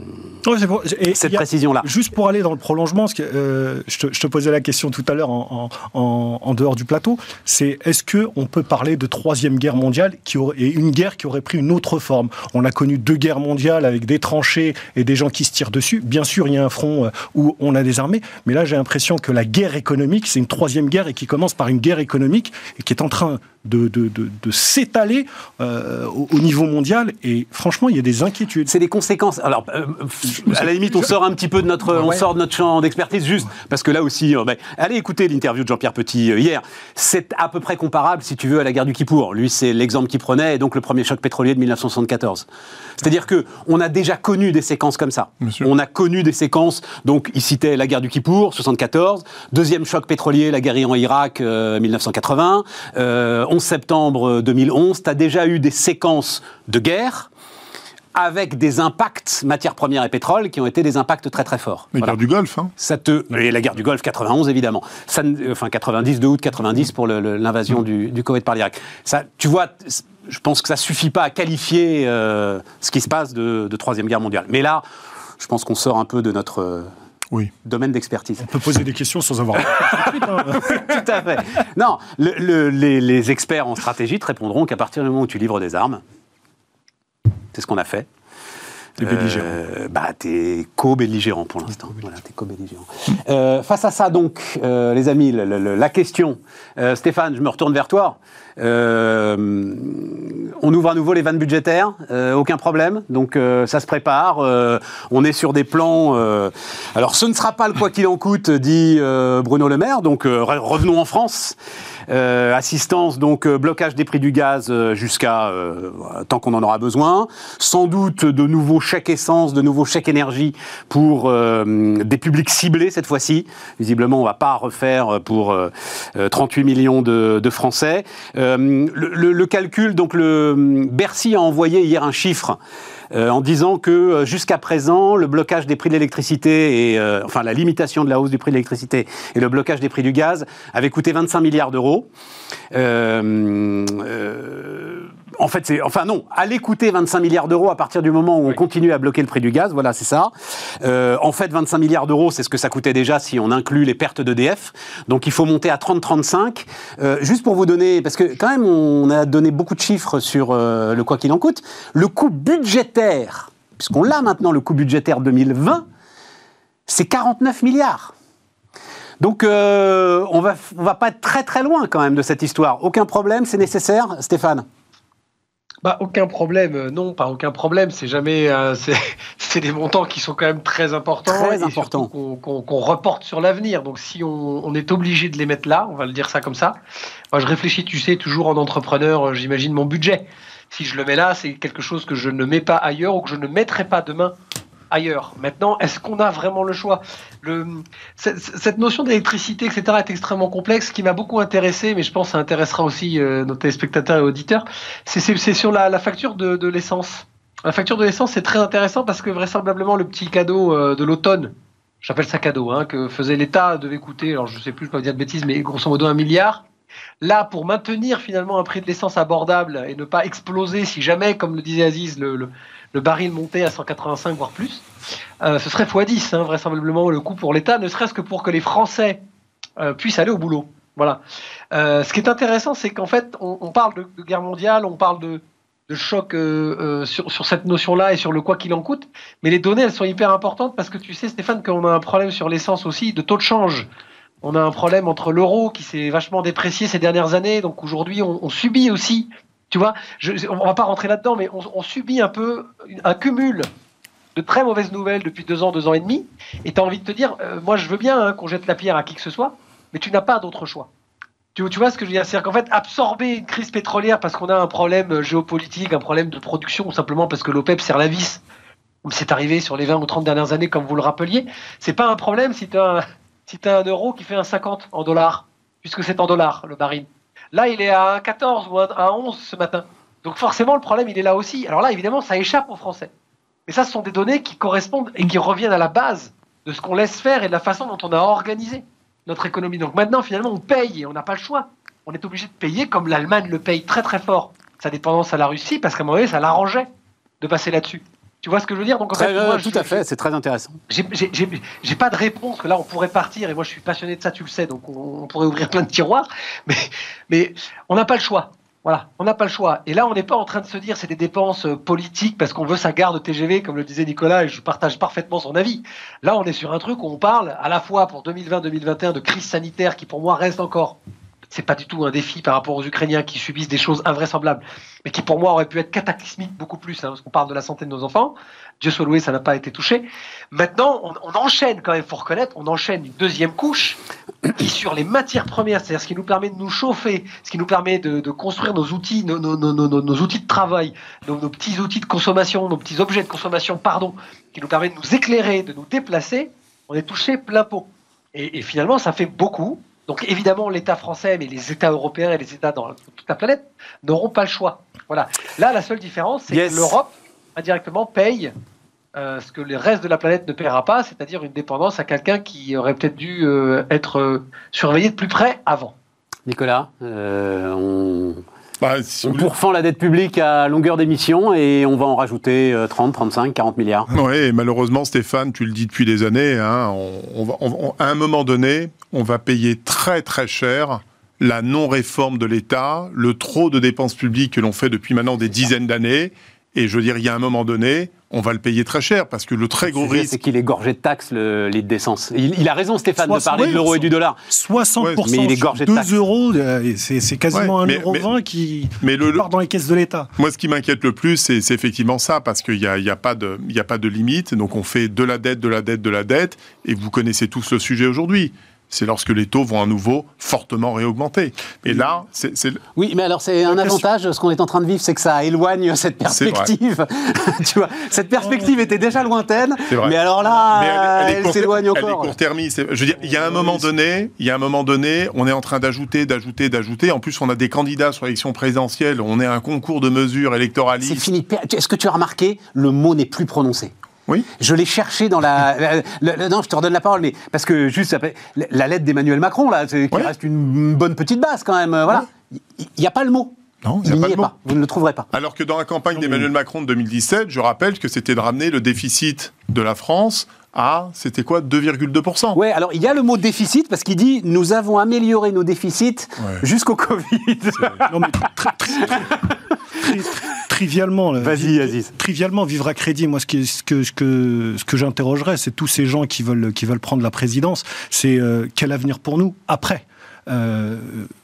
cette précision-là. Juste pour aller dans le prolongement, que, euh, je, te, posais la question tout à l'heure en, en, dehors du plateau, c'est est-ce qu'on peut parler de troisième guerre mondiale qui aurait, et une guerre qui aurait pris une autre forme? On a connu deux guerres mondiales avec des tranchées et des gens qui se tirent dessus. Bien sûr, il y a un front euh, où on a des armées, mais là j'ai l'impression que la guerre économique, c'est une troisième guerre et qui commence par une guerre économique et qui est en train de, de, de, s'étaler euh, au, niveau mondial. Et franchement, il y a des inquiétudes. C'est des conséquences. Alors, euh, à la limite, on sort un petit peu de notre, on sort de notre champ d'expertise juste parce que là aussi, euh, allez écouter l'interview de Jean-Pierre Petit hier. C'est à peu près comparable, si tu veux, à la guerre du Kippour. Lui, c'est l'exemple qu'il prenait, et donc le premier choc pétrolier de 1974. C'est-à-dire que on a déjà connu des séquences comme ça. On a connu des séquences. Donc, il citait la guerre du Kippour, 74. Deuxième choc pétrolier, la guerre en Irak, 1980. 11 septembre 2011, tu as déjà eu des séquences de guerre avec des impacts matières premières et pétrole qui ont été des impacts très très forts. La guerre du Golfe, hein Ça te... Et la guerre du Golfe 91 évidemment. Ça, enfin 90, 2 août 90 pour l'invasion du, du Koweït par l'Irak. Ça, tu vois, je pense que ça suffit pas à qualifier euh, ce qui se passe de, de troisième guerre mondiale. Mais là, je pense qu'on sort un peu de notre oui. domaine d'expertise. On peut poser des questions sans avoir. *laughs* Tout à fait. Non, les, experts en stratégie te répondront qu'à partir du moment où tu livres des armes, c'est ce qu'on a fait. T'es belligérant. Euh, bah, t'es co-belligérant pour l'instant. Voilà, t'es co-belligérant. Euh, face à ça, donc, euh, les amis, la question. Stéphane, je me retourne vers toi. On ouvre à nouveau les vannes budgétaires, aucun problème. Donc ça se prépare. on est sur des plans. alors ce ne sera pas le quoi qu'il en coûte, dit Bruno Le Maire. Donc revenons en France. Assistance, donc blocage des prix du gaz jusqu'à tant qu'on en aura besoin. Sans doute de nouveaux chèques essence, de nouveaux chèques énergie pour des publics ciblés cette fois-ci. Visiblement, on va pas refaire pour 38 millions de, Français. Le, calcul, donc le Bercy a envoyé hier un chiffre euh, en disant que euh, jusqu'à présent, le blocage des prix de l'électricité et euh, enfin la limitation de la hausse du prix de l'électricité et le blocage des prix du gaz avait coûté 25 milliards d'euros. En fait, c'est, enfin non, allait coûter 25 milliards d'euros à partir du moment où on continue à bloquer le prix du gaz. Voilà, c'est ça. Euh, en fait, 25 milliards d'euros, c'est ce que ça coûtait déjà si on inclut les pertes d'EDF. Donc, il faut monter à 30-35. Euh, juste pour vous donner, parce que quand même, on a donné beaucoup de chiffres sur euh, le quoi qu'il en coûte. Le coût budgétaire, puisqu'on l'a maintenant, le coût budgétaire 2020, c'est 49 milliards. Donc, on va, on va pas être très très loin quand même de cette histoire. Aucun problème, c'est nécessaire, Stéphane? Bah, aucun problème, euh, non, pas aucun problème. C'est jamais, euh, *laughs* c'est des montants qui sont quand même très importants, très importants, qu'on reporte sur l'avenir. Donc, si on, on, est obligé de les mettre là, on va le dire ça comme ça. Moi, je réfléchis, tu sais, toujours en entrepreneur. Euh, j'imagine mon budget. Si je le mets là, c'est quelque chose que je ne mets pas ailleurs ou que je ne mettrai pas demain ailleurs. Maintenant, est-ce qu'on a vraiment le choix? Cette, notion d'électricité, etc., est extrêmement complexe. Ce qui m'a beaucoup intéressé, mais je pense que ça intéressera aussi euh, nos téléspectateurs et auditeurs, c'est sur la, facture de, l'essence. La facture de l'essence, c'est très intéressant parce que vraisemblablement, le petit cadeau euh, de l'automne, j'appelle ça cadeau, hein, que faisait l'État devait coûter, alors je sais plus, je peux pas dire de bêtises, mais grosso modo un milliard. Là, pour maintenir finalement un prix de l'essence abordable et ne pas exploser si jamais, comme le disait Aziz, le, baril montait à 185 voire plus, euh, ce serait x10 hein, vraisemblablement le coût pour l'État, ne serait-ce que pour que les Français euh, puissent aller au boulot. Voilà. Euh, ce qui est intéressant, c'est qu'en fait, on, parle de, guerre mondiale, on parle de, choc sur, sur, cette notion-là et sur le quoi qu'il en coûte, mais les données, elles sont hyper importantes parce que tu sais, Stéphane, qu'on a un problème sur l'essence aussi de taux de change. On a un problème entre l'euro qui s'est vachement déprécié ces dernières années, donc aujourd'hui on, subit aussi, tu vois, je, on va pas rentrer là-dedans, mais on, subit un peu un cumul de très mauvaises nouvelles depuis deux ans, deux ans et demi, et tu as envie de te dire, euh, moi je veux bien hein, qu'on jette la pierre à qui que ce soit, mais tu n'as pas d'autre choix. Tu, vois ce que je veux dire? C'est-à-dire qu'en fait, absorber une crise pétrolière parce qu'on a un problème géopolitique, un problème de production, ou simplement parce que l'OPEP sert la vis, comme c'est arrivé sur les 20 ou 30 dernières années, comme vous le rappeliez, c'est pas un problème si tu as as un euro qui fait un 50 en dollars, puisque c'est en dollars le baril. Là, il est à 14 ou à 11 ce matin. Donc forcément, le problème, il est là aussi. Alors là, évidemment, ça échappe aux Français. Mais ça, ce sont des données qui correspondent et qui reviennent à la base de ce qu'on laisse faire et de la façon dont on a organisé notre économie. Donc maintenant, finalement, on paye et on n'a pas le choix. On est obligé de payer comme l'Allemagne le paye très très fort, sa dépendance à la Russie, parce qu'à un moment donné, ça l'arrangeait de passer là-dessus. Tu vois ce que je veux dire? Donc, en fait, moi, Tout à fait, c'est très intéressant. J'ai pas de réponse, que là, on pourrait partir, et moi, je suis passionné de ça, tu le sais, donc on, pourrait ouvrir plein de tiroirs, mais, mais on n'a pas le choix. Voilà, on n'a pas le choix. Et là, on n'est pas en train de se dire c'est des dépenses euh, politiques parce qu'on veut sa gare de TGV, comme le disait Nicolas, et je partage parfaitement son avis. Là, on est sur un truc où on parle à la fois pour 2020-2021 de crise sanitaire qui, pour moi, reste encore c'est pas du tout un défi par rapport aux Ukrainiens qui subissent des choses invraisemblables, mais qui pour moi auraient pu être cataclysmiques beaucoup plus, hein, parce qu'on parle de la santé de nos enfants. Dieu soit loué, ça n'a pas été touché. Maintenant, on, enchaîne quand même, faut reconnaître, on enchaîne une deuxième couche qui sur les matières premières, c'est-à-dire ce qui nous permet de nous chauffer, ce qui nous permet de, construire nos outils, nos, outils de travail, nos, petits outils de consommation, nos petits objets de consommation, pardon, qui nous permet de nous éclairer, de nous déplacer, on est touché plein pot. et finalement, ça fait beaucoup donc évidemment, l'État français, mais les États européens et les États dans toute la planète n'auront pas le choix. Voilà. Là, la seule différence, c'est que l'Europe indirectement paye euh, ce que le reste de la planète ne paiera pas, c'est-à-dire une dépendance à quelqu'un qui aurait peut-être dû euh, être euh, surveillé de plus près avant. Nicolas, on bah, on pourfend la dette publique à longueur d'émission et on va en rajouter 30, 35, 40 milliards. Oui, malheureusement, Stéphane, tu le dis depuis des années, hein, à un moment donné, on va payer très très cher la non-réforme de l'État, le trop de dépenses publiques que l'on fait depuis maintenant des dizaines d'années. Et je veux dire, il y a un moment donné, on va le payer très cher parce que le très gros risque. C'est qu'il est gorgé de taxes, le litre d'essence. Il, a raison, Stéphane, de parler de l'euro et du dollar. 60% mais il est gorgé de taxes. 2 euros, c'est quasiment 1,20 euro qui mais le, part dans les caisses de l'État. Moi, ce qui m'inquiète le plus, c'est effectivement ça, parce qu'il n'y a, y a, pas de, a pas de limite. Donc, on fait de la dette, de la dette, de la dette. Et vous connaissez tous le sujet aujourd'hui c'est lorsque les taux vont à nouveau fortement réaugmenter. Et là, c'est... Oui, mais alors c'est un avantage, ce qu'on est en train de vivre, c'est que ça éloigne cette perspective. *laughs* tu vois, cette perspective était déjà lointaine, mais alors là, elle, s'éloigne encore. Elle est court-termiste. Je veux dire, il y a un moment donné, il y a un moment donné, on est en train d'ajouter, d'ajouter, d'ajouter. En plus, on a des candidats sur l'élection présidentielle, on est un concours de mesures électoralistes. C'est fini. Est-ce que tu as remarqué, le mot n'est plus prononcé? Oui. Je l'ai cherché dans la, Non, je te redonne la parole, mais parce que juste après, la lettre d'Emmanuel Macron, là, qui reste une bonne petite base quand même, euh, voilà. Il n'y a pas le mot. Non, il n'y a pas, Vous ne le trouverez pas. Alors que dans la campagne d'Emmanuel Macron de 2017, je rappelle que c'était de ramener le déficit de la France à, c'était quoi, 2,2% Oui, alors il y a le mot déficit parce qu'il dit nous avons amélioré nos déficits jusqu'au Covid. non, mais trivialement, Vas-y, Aziz. Trivialement, vivre à crédit, moi, ce, que, ce que, ce que, ce que j'interrogerais, c'est tous ces gens qui veulent, qui veulent prendre la présidence, c'est euh, quel avenir pour nous après? Euh,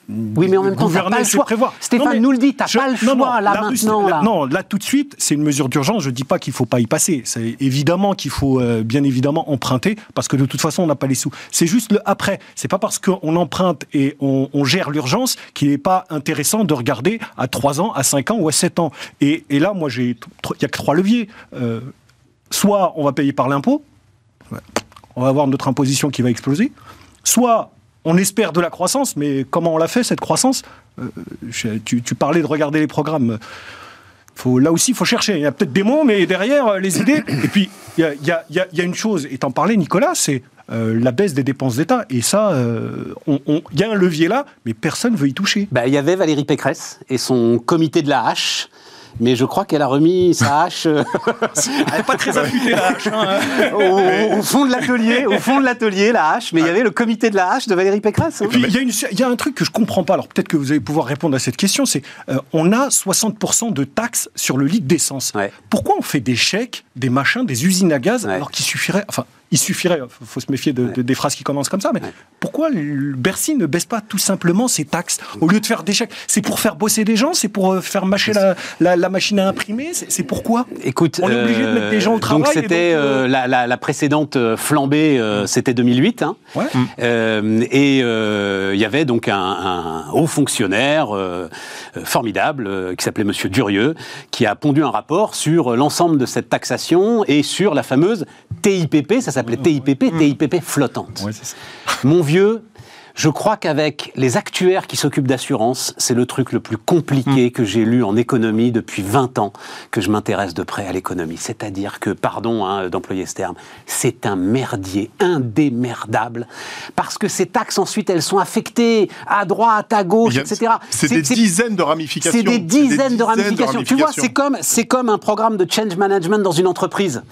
oui, mais en même temps, t'as pas le choix. Stéphane nous le dit, t'as pas le choix là maintenant. Non, là tout de suite, c'est une mesure d'urgence. Je dis pas qu'il faut pas y passer. C'est évidemment qu'il faut euh, bien évidemment emprunter parce que de toute façon, on n'a pas les sous. C'est juste le après. C'est pas parce qu'on emprunte et on, gère l'urgence qu'il n'est pas intéressant de regarder à 3 ans, à 5 ans ou à 7 ans. Et, là, moi, j'ai, il y a que trois leviers. Euh, soit on va payer par l'impôt, on va avoir notre imposition qui va exploser, soit on espère de la croissance, mais comment on l'a fait cette croissance euh, tu, parlais de regarder les programmes. Faut, là aussi, il faut chercher. Il y a peut-être des mots, mais derrière, euh, les idées. *coughs* Et puis, il y a, une chose, et t'en parlais, Nicolas, c'est euh, la baisse des dépenses d'État. Et ça, il y a un levier là, mais personne ne veut y toucher. Bah, il y avait Valérie Pécresse et son comité de la hache mais je crois qu'elle a remis sa hache. Euh, Elle n'est pas très affûtée la hache. Hein. au, fond de l'atelier, au fond de l'atelier, la hache. Mais il y avait le comité de la hache de Valérie Pécresse. Hein. il y, a un truc que je comprends pas. Alors peut-être que vous allez pouvoir répondre à cette question. C'est euh, on a 60% de taxes sur le litre d'essence. Pourquoi on fait des chèques, des machins, des usines à gaz alors qu'il suffirait, enfin il suffirait, il faut se méfier de, des phrases qui commencent comme ça, mais pourquoi Bercy ne baisse pas tout simplement ses taxes au lieu de faire des chèques? C'est pour faire bosser des gens C'est pour euh, faire mâcher la, machine à imprimer C'est pourquoi? Écoute, on est obligé de mettre des gens au travail. Donc c'était euh, euh, la, précédente flambée, c'était 2008, hein. et il y avait donc un, haut fonctionnaire formidable qui s'appelait Monsieur Durieux, qui a pondu un rapport sur l'ensemble de cette taxation et sur la fameuse TIPP, ça s'appelait TIPP, TIPP flottante. Mon vieux, je crois qu'avec les actuaires qui s'occupent d'assurance, c'est le truc le plus compliqué hmm. que j'ai lu en économie depuis 20 ans que je m'intéresse de près à l'économie. C'est-à-dire que, pardon hein, d'employer ce terme, c'est un merdier indémerdable parce que ces taxes ensuite elles sont affectées à droite, à gauche, etc. C'est des dizaines de ramifications. C'est des, dizaines de ramifications. Tu vois, c'est comme c'est comme un programme de change management dans une entreprise.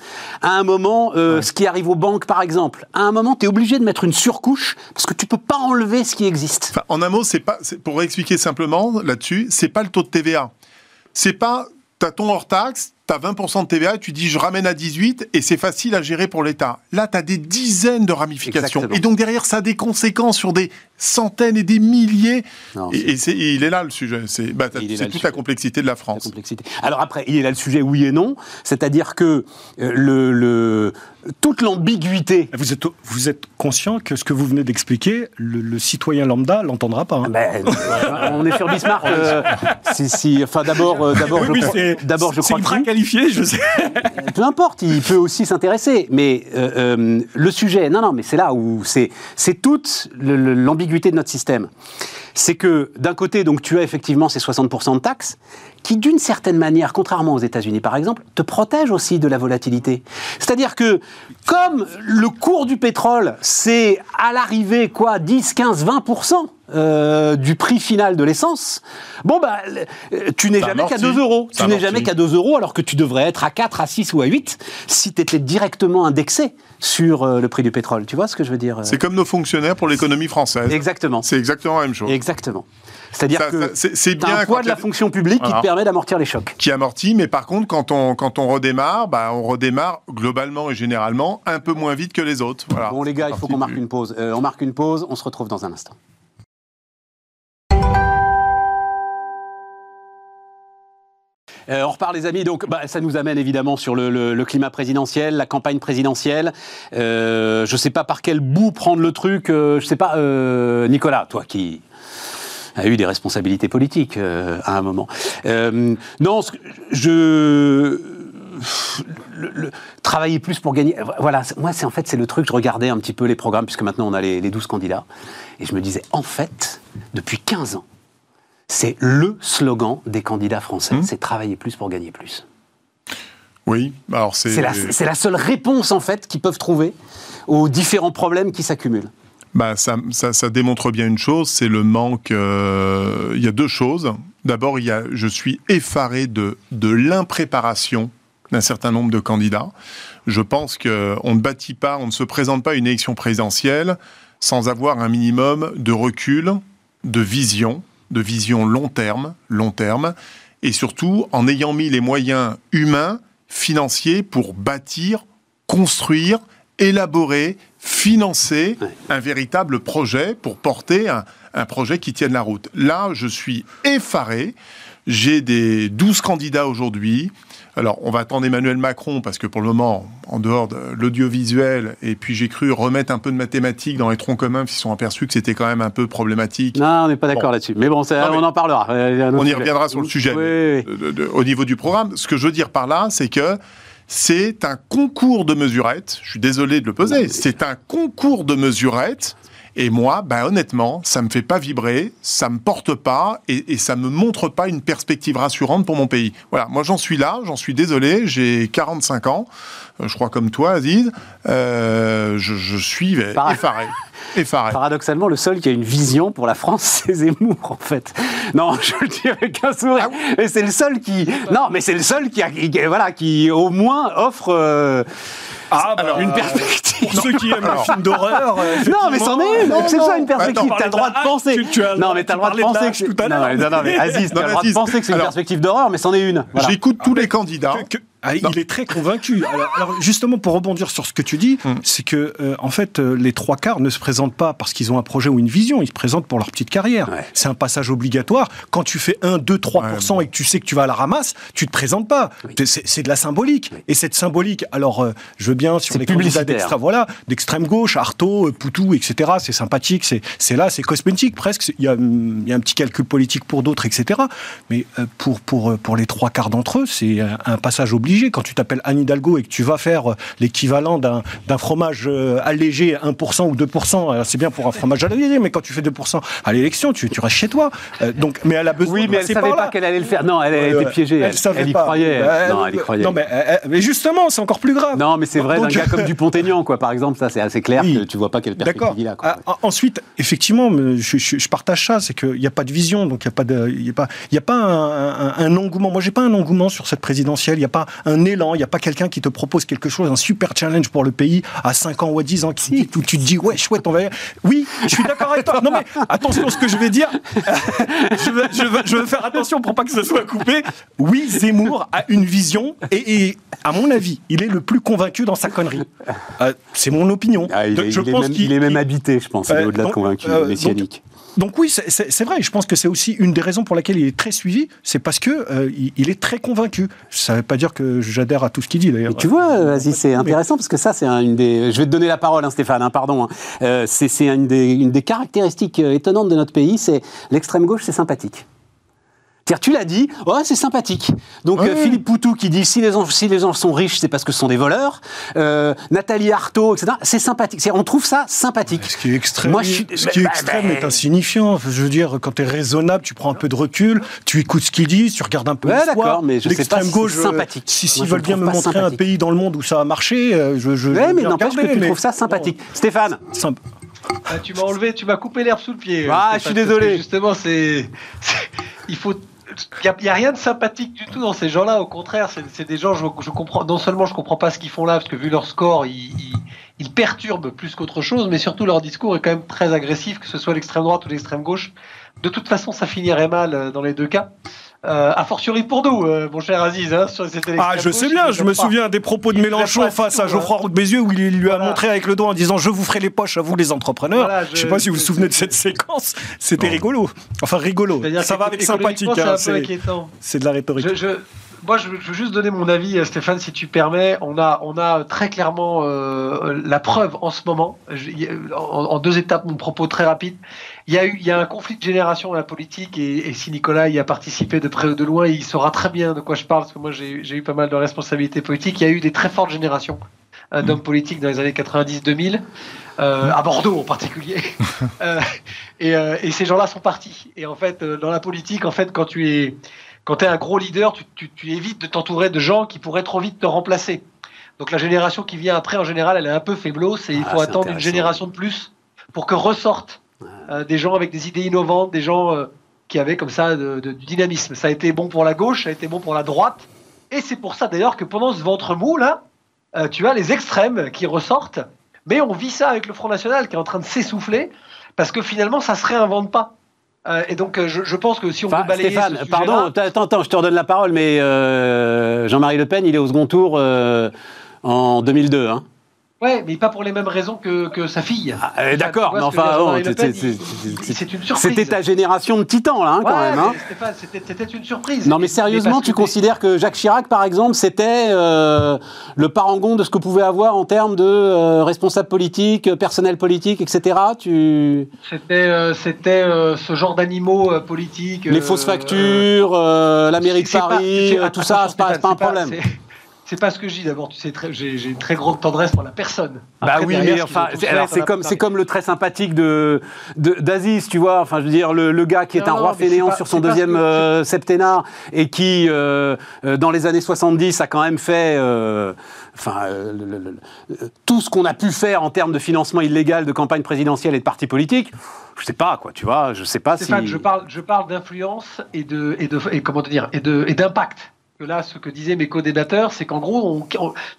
À un moment, euh, ce qui arrive aux banques par exemple, à un moment, tu es obligé de mettre une surcouche parce que tu peux pas en en un mot, c'est pas, pour expliquer simplement là-dessus, c'est pas le taux de TVA. C'est pas, t'as ton hors taxe, t'as 20% de TVA tu dis je ramène à 18 et c'est facile à gérer pour l'État. Là, tu as des dizaines de ramifications. Et donc derrière, ça a des conséquences sur des centaines et des milliers. et, il est là le sujet. C'est bah, toute la complexité de la France. complexité. Alors après, il est là le sujet oui et non. C'est-à-dire que euh, le, toute l'ambiguïté. Vous êtes, vous êtes conscient que ce que vous venez d'expliquer, le, citoyen lambda l'entendra pas. Hein. Ben, on est sur Bismarck. Euh, *laughs* si, enfin d'abord, euh, d'abord, je, d'abord, je crois que je sais. Peu importe, il peut aussi s'intéresser. Mais le sujet, non, non, mais c'est là où c'est, c'est toute l'ambiguïté de notre système. C'est que d'un côté, donc tu as effectivement ces 60% de taxes qui, d'une certaine manière, contrairement aux États-Unis par exemple, te protègent aussi de la volatilité. C'est-à-dire que comme le cours du pétrole, c'est à l'arrivée quoi 10, 15, 20% euh, du prix final de l'essence, bon bah tu n'es jamais qu'à 2 euros. tu n'es jamais qu'à 2 euros alors que tu devrais être à 4, à 6 ou à 8 si tu étais directement indexé sur euh, le prix du pétrole. Tu vois ce que je veux dire euh C'est comme nos fonctionnaires pour l'économie française. Exactement. C'est exactement la même chose. Exactement. C'est-à-dire que c'est bien un poids de la fonction publique qui te permet d'amortir les chocs. Qui amortit, mais par contre, quand on, quand on redémarre, bah, on redémarre globalement et généralement un peu moins vite que les autres. Voilà. Bon les gars, il faut qu'on marque une pause. on marque une pause, on se retrouve dans un instant. Euh, on repart les amis, donc bah, ça nous amène évidemment sur le, climat présidentiel, la campagne présidentielle. Euh, je ne sais pas par quel bout prendre le truc. Euh, je ne sais pas, Nicolas, toi qui a eu des responsabilités politiques à un moment. non, je travailler plus pour gagner. Voilà, moi, c'est en fait, c'est le truc. Je regardais un petit peu les programmes, puisque maintenant on a les, les 12 candidats, et je me disais, en fait, depuis 15 ans, c'est le slogan des candidats français, hmm. c'est travailler plus pour gagner plus. Oui, alors c'est... C'est la, seule réponse en fait qu'ils peuvent trouver aux différents problèmes qui s'accumulent. Bah, ça, démontre bien une chose, c'est le manque. Euh, il y a deux choses. D'abord, je suis effaré de, de l'impréparation d'un certain nombre de candidats. Je pense qu'on ne bâtit pas, on ne se présente pas à une élection présidentielle sans avoir un minimum de recul, de vision, de vision long terme, long terme, et surtout en ayant mis les moyens humains, financiers pour bâtir, construire, élaborer, financer un véritable projet pour porter un, un, projet qui tienne la route. Là, je suis effaré. J'ai des 12 candidats aujourd'hui. Alors, on va attendre Emmanuel Macron parce que pour le moment, en dehors de l'audiovisuel, et puis j'ai cru remettre un peu de mathématiques dans les troncs communs, qui sont aperçus que c'était quand même un peu problématique. Non, on n'est pas d'accord là-dessus. Mais bon, on en parlera. On y reviendra sur le sujet. au niveau du programme, ce que je veux dire par là, c'est que C'est un concours de mesurettes. Je suis désolé de le poser. C'est un concours de mesurettes. Et moi, ben honnêtement, ça me fait pas vibrer, ça me porte pas et, et ça me montre pas une perspective rassurante pour mon pays. Voilà, moi j'en suis là, j'en suis désolé, j'ai 45 ans, euh, je crois comme toi, Aziz, euh, je, je, suis effaré. Effaré. *laughs* Paradoxalement, le seul qui a une vision pour la France, *laughs* c'est Zemmour, en fait. Non, *laughs* je le dis avec un sourire. Ah mais c'est le seul qui. Non, mais c'est le seul qui, a, qui, voilà, qui au moins offre. Euh, ah, bah, une perspective. Pour ceux qui aiment les films d'horreur. non, mais c'en est une. C'est ça une perspective. T'as le droit de penser. non, mais t'as le droit de penser que. Non, non, mais Aziz, t'as le droit de penser que c'est une perspective d'horreur, mais c'en est une. J'écoute tous les candidats. Ah, il est très convaincu. Alors, justement, pour rebondir sur ce que tu dis, hmm. c'est que euh, en fait, euh, les trois quarts ne se présentent pas parce qu'ils ont un projet ou une vision. Ils se présentent pour leur petite carrière. C'est un passage obligatoire. Quand tu fais 1, 2, 3 et que tu sais que tu vas à la ramasse, tu te présentes pas. C'est de la symbolique. Et cette symbolique, alors, euh, je veux bien sur les candidats d'extrême, voilà, d'extrême gauche, Artaud, Poutou, etc. C'est sympathique. C'est là, c'est cosmétique presque. Il y, a, il y, a, un petit calcul politique pour d'autres, etc. Mais pour pour pour les trois quarts d'entre eux, c'est un passage obligé quand tu t'appelles Anne Hidalgo et que tu vas faire euh, l'équivalent d'un fromage euh, allégé 1% ou 2%, c'est bien pour un fromage allégé, mais quand tu fais 2% à l'élection, tu, tu, restes chez toi. Euh, donc, mais elle a besoin Oui, mais elle ne savait pas qu'elle allait le faire. Non, elle, elle était piégée. Elle, elle, y croyait. non, elle y croyait. Non, mais, mais justement, c'est encore plus grave. Non, mais c'est vrai d'un gars comme *laughs* Dupont-Aignan, quoi, par exemple, ça c'est assez clair que tu vois pas quelle perspective il a. Quoi. Ah, ensuite, effectivement, je, je, partage ça, c'est qu'il n'y a pas de vision, donc il n'y a pas, de, y a pas, y a pas un, un, un engouement. Moi, j'ai pas un engouement sur cette présidentielle. Il n'y a pas un élan, il n'y a pas quelqu'un qui te propose quelque chose, un super challenge pour le pays à 5 ans ou à 10 ans, qui, où tu te dis, ouais, chouette, on va y Oui, je suis d'accord avec toi. Non, mais attention à ce que je vais dire. *laughs* je, veux, je, veux, faire attention pour pas que ce soit coupé. Oui, Zemmour a une vision et, à mon avis, il est le plus convaincu dans sa connerie. Euh, c'est mon opinion. Ah, il, est, je pense même, est même habité, je pense, au-delà de convaincu, euh, messianique. Donc oui, c'est vrai. Je pense que c'est aussi une des raisons pour laquelle il est très suivi. C'est parce que euh, il, est très convaincu. Ça ne veut pas dire que j'adhère à tout ce qu'il dit d'ailleurs. Tu vois, vas-y, c'est intéressant parce que ça, c'est une des. Je vais te donner la parole, hein, Stéphane. Hein, pardon. Hein. Euh, c'est une des, une des caractéristiques euh, étonnantes de notre pays. C'est l'extrême gauche, c'est sympathique tu l'as dit, oh, c'est sympathique. Donc euh, Philippe Poutou qui dit si les gens, si les gens sont riches, c'est parce que ce sont des voleurs. Euh, Nathalie Arthaud, etc. C'est sympathique. On trouve ça sympathique. Ce qui est extrême, Moi, je suis, ce qui est, bah, extrême bah, est insignifiant. Je veux dire, quand tu es raisonnable, tu prends un peu de recul, tu écoutes ce qu'il dit, tu regardes un peu ouais, d'accord, mais je sais pas si gauche, euh, sympathique. Si s'ils veulent bien me montrer un pays dans le monde où ça a marché, je, je ouais, mais n'empêche que tu trouves ça sympathique. Stéphane. Ah, tu m'as enlevé, tu m'as coupé l'herbe sous le pied. Ah, je suis désolé. Justement, c'est, il faut il n'y a, rien de sympathique du tout dans ces gens-là. Au contraire, c'est des gens, je, comprends, non seulement je comprends pas ce qu'ils font là, parce que vu leur score, ils, ils, perturbent plus qu'autre chose, mais surtout leur discours est quand même très agressif, que ce soit l'extrême droite ou l'extrême gauche. De toute façon, ça finirait mal euh, dans les deux cas. Euh, a fortiori pour nous, euh, mon cher Aziz. Hein, sur ah, je sais bien, je me souviens des propos de Mélenchon face à Geoffroy Roux de Bézieux où il lui a montré avec le doigt en disant Je vous ferai les poches à vous, les entrepreneurs. je... ne sais pas si vous vous souvenez de cette séquence. C'était rigolo. Enfin, rigolo. Ça va avec sympathique. Hein, c'est de la rhétorique. moi, je veux juste donner mon avis, Stéphane, si tu permets. On a, on a très clairement euh, la preuve en ce moment, en, deux étapes, mon propos très rapide. Il y a eu, il y a un conflit de génération dans la politique et, si Nicolas y a participé de près ou de loin, il saura très bien de quoi je parle parce que moi j'ai eu pas mal de responsabilités politiques. Il y a eu des très fortes générations d'hommes politiques dans les années 90-2000. Euh, à Bordeaux en particulier. *laughs* euh, et, euh, et, ces gens-là sont partis. Et en fait, euh, dans la politique, en fait, quand tu es, quand es un gros leader, tu, tu, tu évites de t'entourer de gens qui pourraient trop vite te remplacer. Donc la génération qui vient après, en général, elle est un peu faiblose et il faut ah, attendre une génération de plus pour que ressortent euh, des gens avec des idées innovantes, des gens euh, qui avaient comme ça du dynamisme. Ça a été bon pour la gauche, ça a été bon pour la droite. Et c'est pour ça d'ailleurs que pendant ce ventre mou, là, euh, tu as les extrêmes qui ressortent. Mais on vit ça avec le Front National qui est en train de s'essouffler parce que finalement, ça se réinvente pas. et donc, je, pense que si on veut balayer Stéphane, pardon, attends, attends, je te redonne la parole, mais Jean-Marie Le Pen, il est au second tour en 2002. Hein. Ouais, mais pas pour les mêmes raisons que, que sa fille. Ah, euh, d'accord, mais enfin, c'est une surprise. C'était ta génération de titans, là, hein, quand même. Hein. C'était une surprise. Non, mais sérieusement, tu considères que Jacques Chirac, par exemple, c'était euh, le parangon de ce que pouvait avoir en termes de euh, responsable politique, personnel politique, etc. Tu... C'était c'était ce genre d'animaux politiques. Les fausses factures, la mairie de Paris, tout ça, c'est pas, pas un problème c'est pas ce que je dis d'abord. Tu sais, j'ai une très grande tendresse pour la personne. bah oui, mais enfin, c'est comme, c'est comme le très sympathique de d'Aziz, tu vois. Enfin, je veux dire, le, gars qui est un roi fainéant sur son deuxième euh, septennat et qui, euh, euh, dans les années 70, a quand même fait, enfin, tout ce qu'on a pu faire en termes de financement illégal de campagne présidentielle et de partis politiques. Je sais pas, quoi, tu vois. Je sais pas si. je parle, je parle d'influence et de, et de, et comment te dire, et de, et d'impact là, ce que disaient mes co-débatteurs, c'est qu'en gros,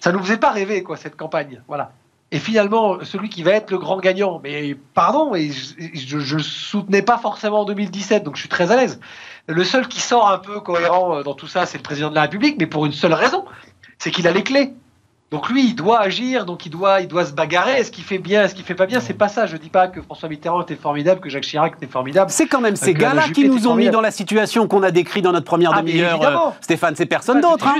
ça nous faisait pas rêver, quoi, cette campagne. Voilà. Et finalement, celui qui va être le grand gagnant, mais pardon, et je ne soutenais pas forcément en 2017, donc je suis très à l'aise. Le seul qui sort un peu cohérent euh, dans tout ça, c'est le président de la République, mais pour une seule raison, c'est qu'il a les clés. Donc lui, il doit agir, donc il doit, il doit se bagarrer. Est-ce qu'il fait bien, est-ce qu'il fait pas bien? C'est pas ça. Je dis pas que François Mitterrand était formidable, que Jacques Chirac était formidable. C'est quand même ces gars-là qui nous ont mis dans la situation qu'on a décrit dans notre première ah, demi-heure. Euh, Stéphane, c'est personne d'autre. Hein.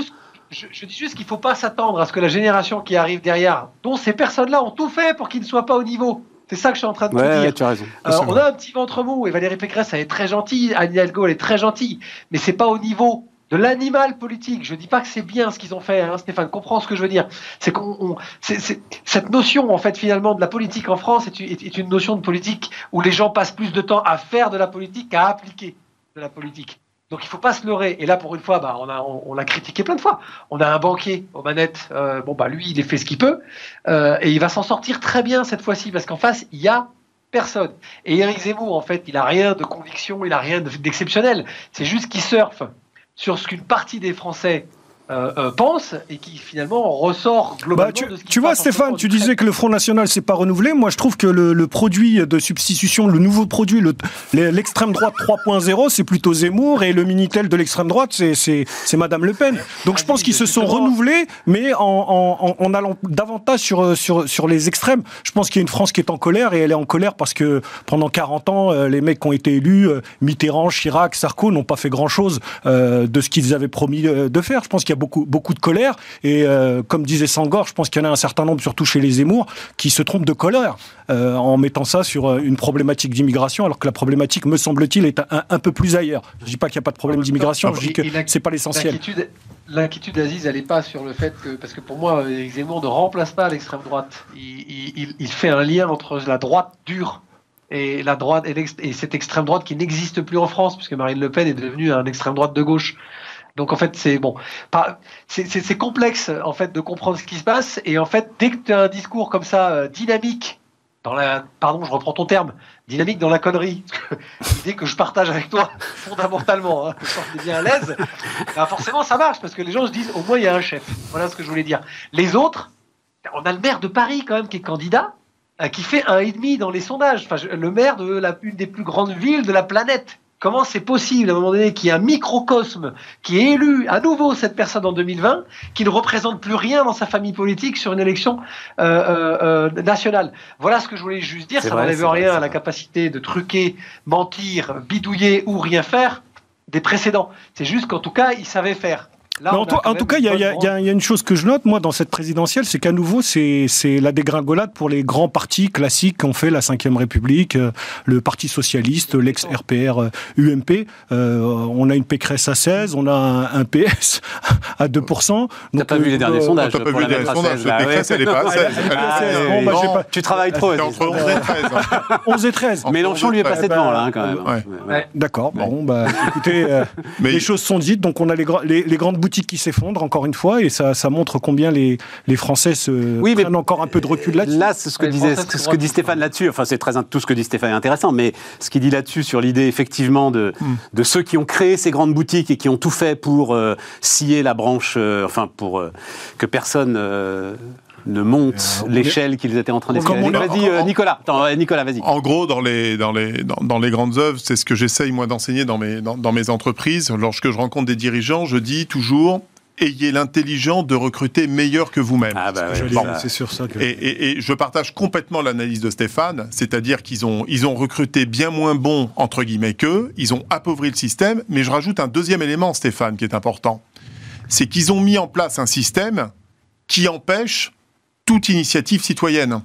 Je, dis juste qu'il faut pas s'attendre à ce que la génération qui arrive derrière, dont ces personnes-là ont tout fait pour qu'ils ne soient pas au niveau. C'est ça que je suis en train de te dire. Tu as raison. Euh, on a un petit ventre mou et Valérie Pécresse, elle est très gentille, Anne Hidalgo, elle est très gentille, mais c'est pas au niveau de l'animal politique. Je ne dis pas que c'est bien ce qu'ils ont fait, hein, Stéphane, comprends ce que je veux dire. C'est qu'on, cette notion, en fait, finalement, de la politique en France est, une notion de politique où les gens passent plus de temps à faire de la politique qu'à appliquer de la politique. Donc il ne faut pas se leurrer. Et là, pour une fois, bah, on l'a critiqué plein de fois. On a un banquier aux manettes. Euh, bon, bah, lui, il fait ce qu'il peut. Euh, et il va s'en sortir très bien cette fois-ci, parce qu'en face, il y a personne. Et Éric Zemmour, en fait, il n'a rien de conviction, il n'a rien d'exceptionnel. C'est juste qu'il surfe sur ce qu'une partie des Français euh, euh, pense et qui finalement ressort globalement bah, tu, de ce qui Tu vois, Stéphane, tu disais que le Front National s'est pas renouvelé. Moi, je trouve que le, produit de substitution, le nouveau produit, l'extrême droite 3.0, c'est plutôt Zemmour et le Minitel de l'extrême droite, c'est Madame Le Pen. Donc, je pense qu'ils se sont renouvelés, mais en, en, allant davantage sur, sur, sur les extrêmes. Je pense qu'il y a une France qui est en colère et elle est en colère parce que pendant 40 ans, euh, les mecs qui ont été élus, Mitterrand, Chirac, Sarko, n'ont pas fait grand-chose de ce qu'ils avaient promis de faire. Je pense qu'il y a beaucoup, beaucoup de colère. Et euh, comme disait Sangor, je pense qu'il y en a un certain nombre, surtout chez les Zemmour, qui se trompent de colère euh, en mettant ça sur euh, une problématique d'immigration, alors que la problématique, me semble-t-il, est un, peu plus ailleurs. Je ne dis pas qu'il n'y a pas de problème d'immigration, je dis que c'est pas l'essentiel. L'inquiétude d'Aziz, elle n'est pas sur le fait que, parce que pour moi, Zemmour ne remplace pas l'extrême droite. Il, il, fait un lien entre la droite dure et la droite et, cette extrême droite qui n'existe plus en France, puisque Marine Le Pen est devenue un extrême droite de gauche. Donc en fait, c'est bon, c'est complexe en fait de comprendre ce qui se passe. Et en fait, dès que tu as un discours comme ça euh, dynamique, dans la, pardon, je reprends ton terme, dynamique dans la connerie, *laughs* l'idée que je partage avec toi *laughs* fondamentalement, hein, que je bien à l'aise, *laughs* ben forcément ça marche parce que les gens se disent au moins il y a un chef. Voilà ce que je voulais dire. Les autres, on a le maire de Paris quand même qui est candidat, euh, qui fait un et demi dans les sondages. Enfin, le maire de la, une des plus grandes villes de la planète Comment c'est possible à un moment donné qu'il y ait un microcosme qui est élu à nouveau cette personne en 2020, qui ne représente plus rien dans sa famille politique sur une élection euh, euh, euh, nationale? Voilà ce que je voulais juste dire. Ça n'enlève rien à la capacité de truquer, mentir, bidouiller ou rien faire des précédents. C'est juste qu'en tout cas, il savait faire en, tout cas, il y, a une chose que je note, moi, dans cette présidentielle, c'est qu'à nouveau, c'est la dégringolade pour les grands partis classiques qui ont fait la Ve République, euh, le Parti Socialiste, l'ex-RPR UMP. Euh, on a une Pécresse à 16, on a un, PS à 2%. T'as pas vu les derniers sondages T'as pas vu les derniers sondages Pécresse, elle est pas à 16. Bah, tu travailles trop. entre 11 et 13. 11 *laughs* et 13. Mélenchon lui est passé devant, là, hein, quand même. D'accord, bon, bah, écoutez, euh, *laughs* les choses sont dites, donc on a les grandes boutiques qui s'effondre, encore une fois, et ça, ça montre combien les, les Français se oui, prennent encore un peu de recul là-dessus. Là, ce que, disait, ce, que dit Stéphane là-dessus, enfin, c'est très tout ce que dit Stéphane est intéressant, mais ce qu'il dit là-dessus sur l'idée, effectivement, de, hmm. de ceux qui ont créé ces grandes boutiques et qui ont tout fait pour euh, scier la branche, euh, enfin, pour euh, que personne ne monte l'échelle qu'ils étaient en train d'escalader. Vas-y, Nicolas. Nicolas, vas-y. En gros, dans les, dans les, dans, les grandes œuvres, c'est ce que j'essaye, moi, d'enseigner dans mes, dans, dans, mes entreprises. Lorsque je rencontre des dirigeants, je dis toujours ayez l'intelligence de recruter meilleur que vous-même. Ah bah c'est sur ça que... et, et, je partage complètement l'analyse de Stéphane, c'est-à-dire qu'ils ont, ils ont recruté bien moins bon, entre guillemets, qu'eux, ils ont appauvri le système, mais je rajoute un deuxième élément, Stéphane, qui est important. C'est qu'ils ont mis en place un système qui empêche toute initiative citoyenne.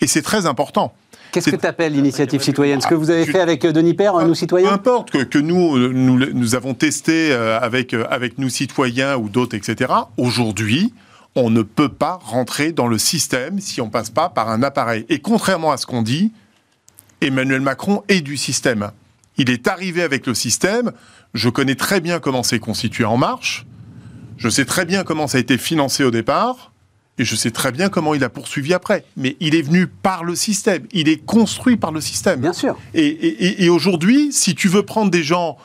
Et c'est très important. Qu'est-ce que tu appelles l'initiative citoyenne? Ce que vous avez tu- fait avec euh, Denis Père, euh, nous Peu citoyens importe que, que nous, euh, nous, nous avons testé avec, avec nous citoyens ou d'autres, etc. Aujourd'hui, on ne peut pas rentrer dans le système si on passe pas par un appareil. Et contrairement à ce qu'on dit, Emmanuel Macron est du système. Il est arrivé avec le système. Je connais très bien comment c'est constitué En Marche. Je sais très bien comment ça a été financé au départ. Et je sais très bien comment il a poursuivi après. Mais il est venu par le système. Il est construit par le système. Bien sûr. Et, et- et- et aujourd'hui, si tu veux prendre des gens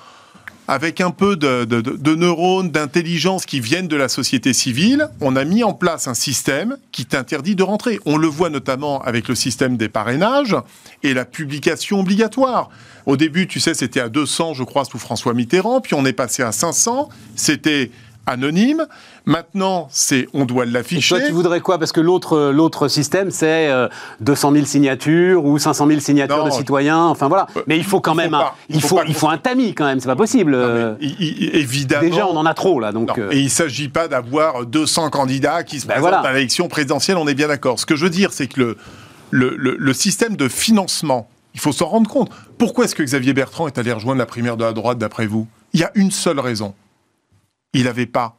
avec un peu de- de neurones, d'intelligence qui viennent de la société civile, on a mis en place un système qui t'interdit de rentrer. On le voit notamment avec le système des parrainages et la publication obligatoire. Au début, tu sais, c'était à 200, je crois, sous François Mitterrand, puis on est passé à 500. C'était anonyme. Maintenant, c'est on doit l'afficher. toi, tu voudrais quoi? Parce que l'autre, euh, l'autre système, c'est euh, 200 000 signatures ou 500 000 signatures Non, de citoyens. Enfin voilà. euh, Mais il faut quand il faut même, un, pas- il faut faut, pas il faut un tamis quand même. C'est pas possible. Non, mais euh, évidemment. Déjà, on en a trop là. Donc. Euh, Et il ne s'agit pas d'avoir 200 candidats qui se Ben présentent voilà. à l'élection présidentielle, on est bien d'accord. Ce que je veux dire, c'est que le, le, le- le système de financement, il faut s'en rendre compte. Pourquoi est-ce que Xavier Bertrand est allé rejoindre la primaire de la droite, d'après vous? Il y a une seule raison. Il n'avait pas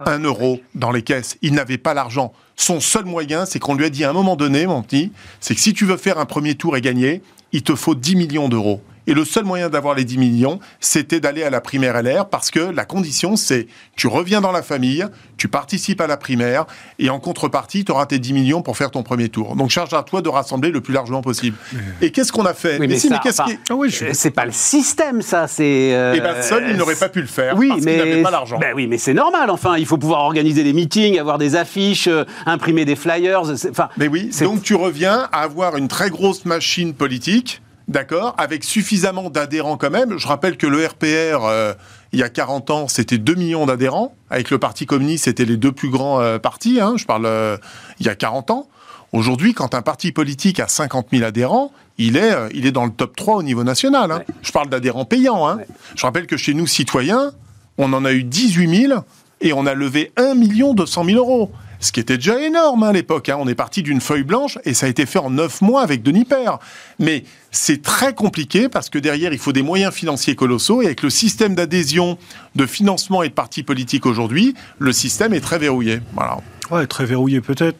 un euro dans les caisses. Il n'avait pas l'argent. Son seul moyen, c'est qu'on lui a dit à un moment donné, mon petit, c'est que si tu veux faire un premier tour et gagner, il te faut 10 millions d'euros. Et le seul moyen d'avoir les 10 millions, c'était d'aller à la primaire LR parce que la condition, c'est tu reviens dans la famille, tu participes à la primaire et en contrepartie, tu auras tes 10 millions pour faire ton premier tour. Donc charge à toi de rassembler le plus largement possible. Et qu'est-ce qu'on a fait oui, mais, si, ça, qu'est-ce qui- Ah oui, je- euh, c'est pas le système, ça. C'est. euh, Eh ben, seul, il n'aurait pas pu le faire Oui, parce qu'il mais n'avait pas l'argent. Ben oui, mais c'est normal. Enfin, il faut pouvoir organiser des meetings, avoir des affiches, euh, imprimer des flyers. c'est- Enfin, Mais oui, c'est- donc tu reviens à avoir une très grosse machine politique, d'accord, avec suffisamment d'adhérents quand même. Je rappelle que le RPR, euh, il y a 40 ans, c'était 2 millions d'adhérents. Avec le Parti communiste, c'était les deux plus grands euh, partis. hein. je parle euh, il y a 40 ans. Aujourd'hui, quand un parti politique a 50 000 adhérents, il est, il est dans le top 3 au niveau national. hein. Ouais. Je parle d'adhérents payants. hein. Ouais. Je rappelle que chez nous, citoyens, on en a eu 18 000 et on a levé 1 200 000 euros. Ce qui était déjà énorme hein, à l'époque. hein. On est parti d'une feuille blanche et ça a été fait en 9 mois avec Denis Père. Mais c'est très compliqué parce que derrière, il faut des moyens financiers colossaux. Et avec le système d'adhésion, de financement et de partis politiques aujourd'hui, le système est très verrouillé. Voilà. ouais, très verrouillé peut-être,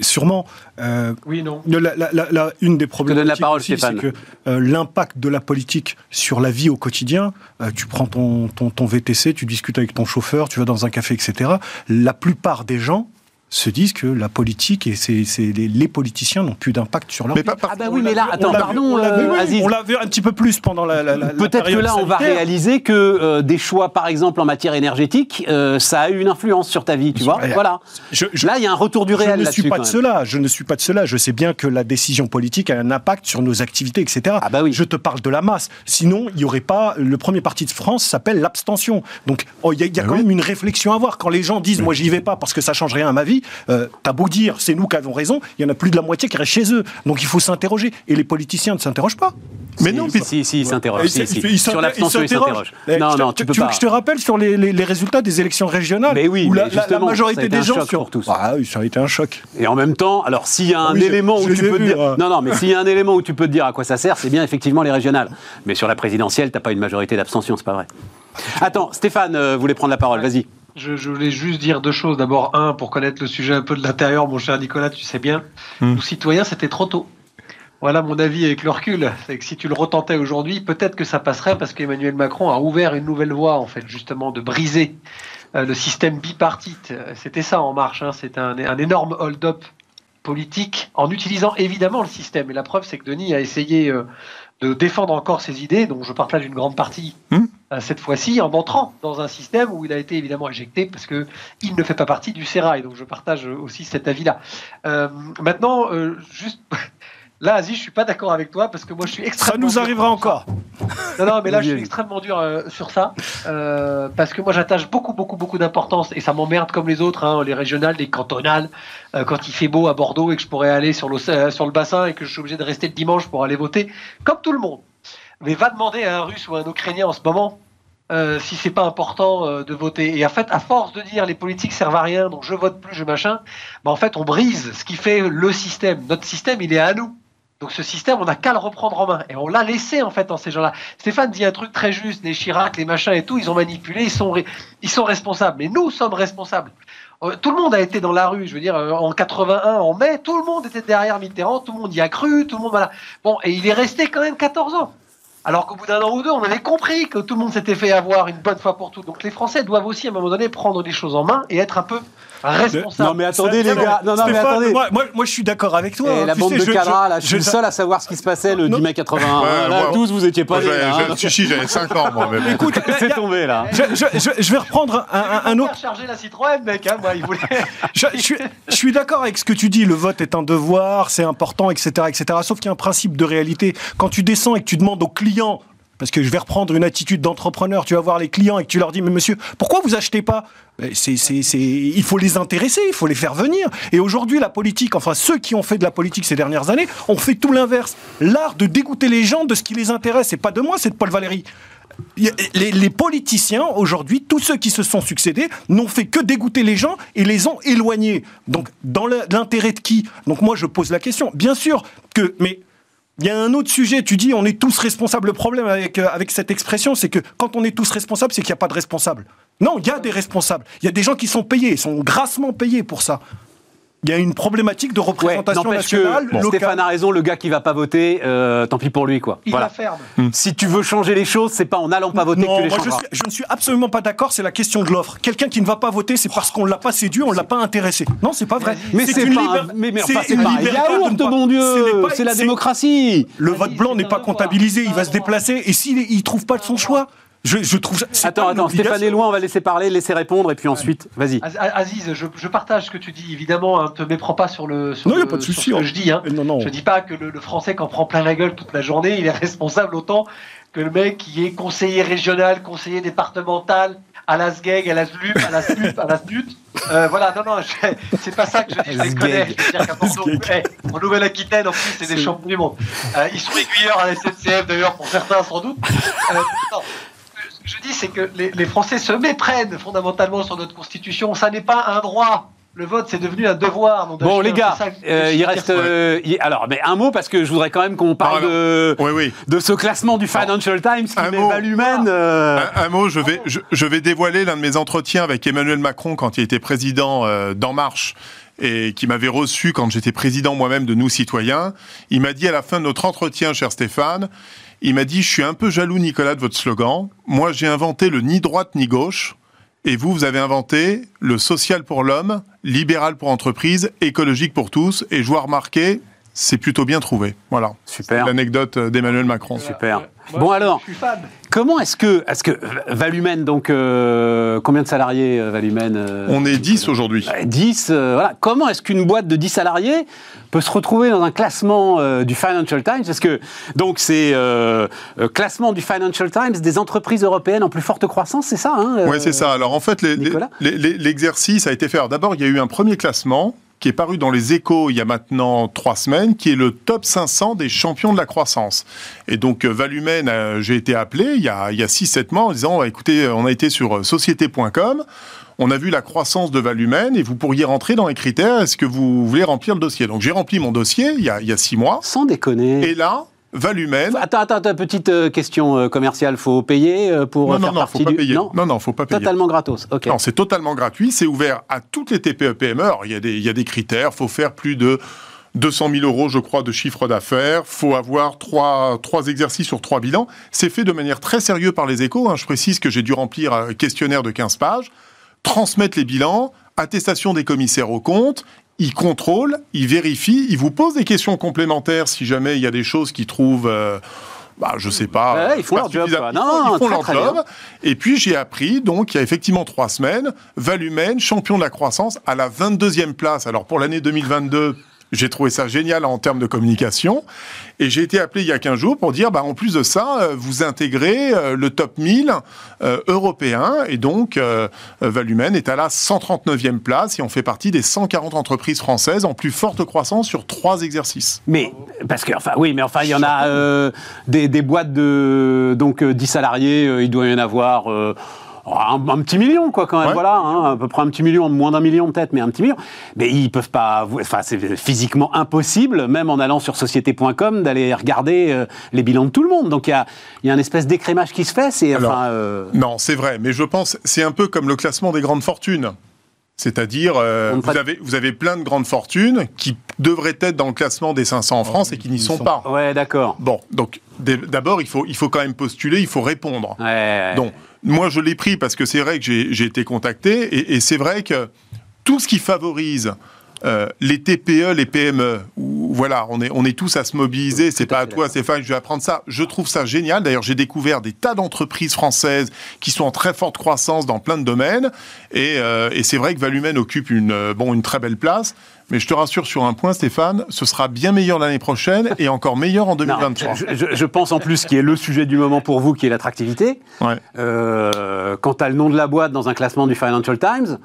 sûrement. Euh, Oui, non. la- la- la- la- une des donne la problématiques c'est que euh, l'impact de la politique sur la vie au quotidien, euh, tu prends ton, ton, ton VTC, tu discutes avec ton chauffeur, tu vas dans un café, etc. La plupart des gens se disent que la politique et c'est, c'est les, les politiciens n'ont plus d'impact sur leur Mais vie. pas Ah bah oui, mais là, attends, vu- pardon, on l'a vu, euh, Aziz. on l'a vu un petit peu plus pendant la, la- la- la Peut-être que là, on va réaliser que euh, des choix, par exemple, en matière énergétique, euh, ça a eu une influence sur ta vie, tu vois. Voilà. Je- je- Là, il y a un retour du Je réel ne là-dessus. suis pas de cela. Je ne suis pas de cela. Je sais bien que la décision politique a un impact sur nos activités, etc. Ah bah oui. Je te parle de la masse. Sinon, il n'y aurait pas. Le premier parti de France s'appelle l'abstention. Donc, oh, il y a, il y a Ah quand oui. même une réflexion à avoir. Quand les gens disent, moi, j'y vais pas parce que ça change rien à ma vie. Euh, T'as beau dire, c'est nous qui avons raison. Il y en a plus de la moitié qui restent chez eux. Donc, il faut s'interroger. Et les politiciens ne s'interrogent pas. Mais non, si, si, si, il s'interroge. Et si, c'est- si. il Sur l'abstention, il s'interroge. Eh, Non, te- non, tu peux veux pas. que je te rappelle sur les, les- les résultats des élections régionales Mais oui, où la, mais majorité un des gens sur pour tous. Ah oui, ça a été un choc. Et en même temps, alors s'il y a un Ah oui, je- élément où tu peux dire, non, non, mais s'il y a un élément où tu peux te dire à quoi ça sert, c'est bien effectivement les régionales. Mais sur la présidentielle, t'as pas une majorité d'abstention, c'est pas vrai. Attends, Stéphane euh, voulait prendre la parole. Vas-y. Je, je voulais juste dire deux choses. D'abord, un, pour connaître le sujet un peu de l'intérieur, mon cher Nicolas, tu sais bien, Hmm. nous citoyens, c'était trop tôt. Voilà mon avis avec le recul. C'est que si tu le retentais aujourd'hui, peut-être que ça passerait parce qu'Emmanuel Macron a ouvert une nouvelle voie, en fait, justement, de briser euh, le système bipartite. C'était ça en marche. Hein. C'est un, un énorme hold-up politique en utilisant évidemment le système. Et la preuve, c'est que Denis a essayé euh, de défendre encore ses idées, dont je partage une grande partie Hmm. euh, cette fois-ci, en entrant dans un système où il a été évidemment éjecté parce que il ne fait pas partie du Sérail. Donc je partage aussi cet avis-là. Euh, maintenant, euh, juste. *laughs* Là, Aziz, je suis pas d'accord avec toi parce que moi je suis Ça extrêmement. nous dur arrivera sur ça. encore. Non, non, mais là, je suis extrêmement dur euh, sur ça, euh, parce que moi, j'attache beaucoup, beaucoup, beaucoup d'importance, et ça m'emmerde comme les autres, hein, les régionales, les cantonales, euh, quand il fait beau à Bordeaux et que je pourrais aller sur, euh, sur le bassin et que je suis obligé de rester le dimanche pour aller voter, comme tout le monde. Mais va demander à un Russe ou à un Ukrainien en ce moment euh, si c'est pas important euh, de voter. Et en fait, à force de dire les politiques servent à rien, donc je vote plus, je machin, bah, en fait, on brise ce qui fait le système. Notre système, il est à nous. Donc ce système, on n'a qu'à le reprendre en main. Et on l'a laissé en fait dans ces gens-là. Stéphane dit un truc très juste, les Chirac, les machins et tout, ils ont manipulé, ils sont, responsables. Mais nous sommes responsables. Euh, tout le monde a été dans la rue, je veux dire, euh, en 81, en mai, tout le monde était derrière Mitterrand, tout le monde y a cru, tout le monde, voilà. Bon, et il est resté quand même 14 ans. Alors qu'au bout d'un an ou deux, on avait compris que tout le monde s'était fait avoir une bonne fois pour toutes. Donc les Français doivent aussi à un moment donné prendre les choses en main et être un peu responsable. Non mais attendez les gars, non, non mais attendez. Moi, moi, je suis d'accord avec toi. Et hein. la bande sais, de je- je- là, je suis le seul à savoir ce qui se passait le 10 mai 81. Ouais, là, moi- tous vous étiez pas j'avais- hein, j'avais- donc- si, si, j'avais 5 ans, moi. Mais. Écoute, *laughs* C'est tombé là. je, je- je- je vais reprendre un, un- un autre. Charger la Citroën, mec, hein, moi, il voulait. *laughs* Je, je suis, je suis d'accord avec ce que tu dis. Le vote est un devoir, c'est important, etc., etc. Sauf qu'il y a un principe de réalité. Quand tu descends et que tu demandes aux clients, parce que je vais reprendre une attitude d'entrepreneur, tu vas voir les clients et tu leur dis, mais monsieur, pourquoi vous achetez pas? Ben, c'est, c'est, c'est- Il faut les intéresser, il faut les faire venir. Et aujourd'hui, la politique, enfin ceux qui ont fait de la politique ces dernières années, ont fait tout l'inverse. L'art de dégoûter les gens de ce qui les intéresse. C'est pas de moi, c'est de Paul Valéry. Les, les politiciens, aujourd'hui, tous ceux qui se sont succédés, n'ont fait que dégoûter les gens et les ont éloignés. Donc, dans l'intérêt de qui? Donc, moi, je pose la question. Bien sûr que. Mais. Il y a un autre sujet, tu dis on est tous responsables. Le problème avec, euh, avec cette expression, c'est que quand on est tous responsables, c'est qu'il n'y a pas de responsables. Non, il y a des responsables. Il y a des gens qui sont payés, ils sont grassement payés pour ça. Il y a une problématique de Ouais, représentation n'empêche nationale, que locale. Stéphane a raison, le gars qui va pas voter, euh, tant pis pour lui quoi. Il Voilà. la ferme. Si tu veux changer les choses, c'est pas en n'allant pas voter Non, que tu les moi je, suis- je ne suis absolument pas d'accord, c'est la question de l'offre. Quelqu'un qui ne va pas voter, c'est parce qu'on ne l'a pas séduit, on ne l'a pas intéressé. Non, c'est pas vrai. Mais c'est une pas, mais, mais c'est enfin, c'est une pas de yaourt, ne pas- bon Dieu, c'est la démocratie. Le vote blanc n'est pas comptabilisé, il va se déplacer, et s'il ne trouve pas de son choix, je, je trouve ça. Attends, attends, Stéphane est loin, on va laisser parler, laisser répondre, et puis ensuite, vas-y. Az- Aziz, je, je partage ce que tu dis. Évidemment, ne te méprends pas sur le sur, Non, y a le- pas de souci, hein. je dis. Hein. Non, non. Je dis pas que le, le Français qui en prend plein la gueule toute la journée, il est responsable autant que le mec qui est conseiller régional, conseiller départemental, à la SGEG, à la SLUP, à la SNUP, à la SNUT. Euh, voilà, non, non, c'est pas ça que je dis, je les connais. Je veux dire qu'à Bordeaux, hey, en Nouvelle-Aquitaine, en plus, c'est des champions du monde. Euh, ils sont aiguilleurs à la SNCF, d'ailleurs, pour certains, sans doute. Euh, non. Ce que je dis, c'est que les, les Français se méprennent fondamentalement sur notre Constitution. Ça n'est pas un droit. Le vote, c'est devenu un devoir. Bon, les gars, euh, il reste. euh, il- alors, mais un mot, parce que je voudrais quand même qu'on parle de, Oui, oui. de ce classement du Financial Times qui Un met mot. Humaine. euh, Un, un mot, je vais, je, je vais dévoiler l'un de mes entretiens avec Emmanuel Macron quand il était président euh, d'En Marche et qui m'avait reçu quand j'étais président moi-même de Nous Citoyens. Il m'a dit à la fin de notre entretien, cher Stéphane, il m'a dit, je suis un peu jaloux, Nicolas, de votre slogan. Moi, j'ai inventé le ni droite ni gauche. Et vous, vous avez inventé le social pour l'homme, libéral pour entreprise, écologique pour tous. Et je vois remarquer, c'est plutôt bien trouvé. Voilà. Super. L'anecdote d'Emmanuel Macron. Super. Moi, Bon je- alors, Je suis fan. comment est-ce que, est-ce que Valumen, donc euh, combien de salariés euh, Valumen euh, On est 10 aujourd'hui. euh, 10, euh, voilà. Comment est-ce qu'une boîte de 10 salariés peut se retrouver dans un classement euh, du Financial Times? Parce que, donc, c'est classement du Financial Times des entreprises européennes en plus forte croissance, c'est ça hein, Oui, c'est ça. Alors en fait, les- les- Nicolas les- les- l'exercice a été fait. D'abord, il y a eu un premier classement qui est paru dans les échos il y a maintenant trois semaines, qui est le top 500 des champions de la croissance. Et donc, euh, Valumen, euh, j'ai été appelé il y a, il y a 6-7 mois en disant, écoutez, on a été sur euh, société.com, on a vu la croissance de Valumen et vous pourriez rentrer dans les critères, est-ce que vous voulez remplir le dossier? Donc j'ai rempli mon dossier il y a, il y a 6 mois, Sans déconner. et là, Valumen... Attends, attends, attends, petite euh, question euh, commerciale. Faut payer euh, pour Non, non, faire non, partie faut pas du... payer. Non, Non, non, faut pas payer. totalement gratos. Ok. Non, c'est totalement gratuit, c'est ouvert à toutes les TPE-PME. Alors, il y, a des, il y a des critères, faut faire plus de 200 000 euros, je crois, de chiffre d'affaires, faut avoir trois, trois exercices sur trois bilans. C'est fait de manière très sérieuse par les échos. hein. Je précise que j'ai dû remplir un questionnaire de 15 pages, transmettre les bilans, attestation des commissaires aux comptes, ils contrôlent, ils vérifient, ils vous posent des questions complémentaires si jamais il y a des choses qu'ils trouvent... euh, bah, je sais pas. Ouais, ils font pas leur job, suffisamment- quoi. Ils Non, font, non, ils font très, leur très job. bien. Et puis j'ai appris, donc il y a effectivement trois semaines, Valumen, champion de la croissance, à la 22e place. Alors pour l'année 2022, j'ai trouvé ça génial en termes de communication. Et j'ai été appelé il y a 15 jours pour dire, bah, en plus de ça, euh, vous intégrez euh, le top 1000 euh, européen. Et donc, Valumen est à la 139e place et on fait partie des 140 entreprises françaises en plus forte croissance sur trois exercices. Mais parce que enfin oui, mais enfin il y en a des, boîtes de donc euh, 10 salariés, il doit y en avoir un, un petit million, quoi, quand même. Ouais. Voilà, hein, à peu près un petit million, moins d'un million peut-être, mais un petit million. Mais ils peuvent pas. Enfin, c'est physiquement impossible, même en allant sur société.com, d'aller regarder euh, les bilans de tout le monde. Donc il y a, y a un espèce d'écrémage qui se fait. C'est enfin. euh, Non, c'est vrai, mais je pense c'est un peu comme le classement des grandes fortunes. C'est-à-dire, euh, vous, avez, vous avez plein de grandes fortunes qui devraient être dans le classement des 500 en France et qui n'y sont sont pas. Ouais, d'accord. Bon, donc d'abord, il faut, il faut quand même postuler, il faut répondre. Ouais. Donc, moi, je l'ai pris parce que c'est vrai que j'ai été contacté et, et c'est vrai que tout ce qui favorise euh, les TPE, les PME, où, voilà, on est, on est tous à se mobiliser. C'est pas à toi, Stéphane, je vais apprendre ça. Je trouve ça génial. D'ailleurs, j'ai découvert des tas d'entreprises françaises qui sont en très forte croissance dans plein de domaines. Et, euh, et c'est vrai que Valumen occupe une, euh, bon, une très belle place. Mais je te rassure sur un point, Stéphane, ce sera bien meilleur l'année prochaine et encore meilleur en Non, 2023. je, je- je pense en plus qui est le sujet du moment pour vous, qui est l'attractivité. Ouais. Euh, quand tu as le nom de la boîte dans un classement du Financial Times,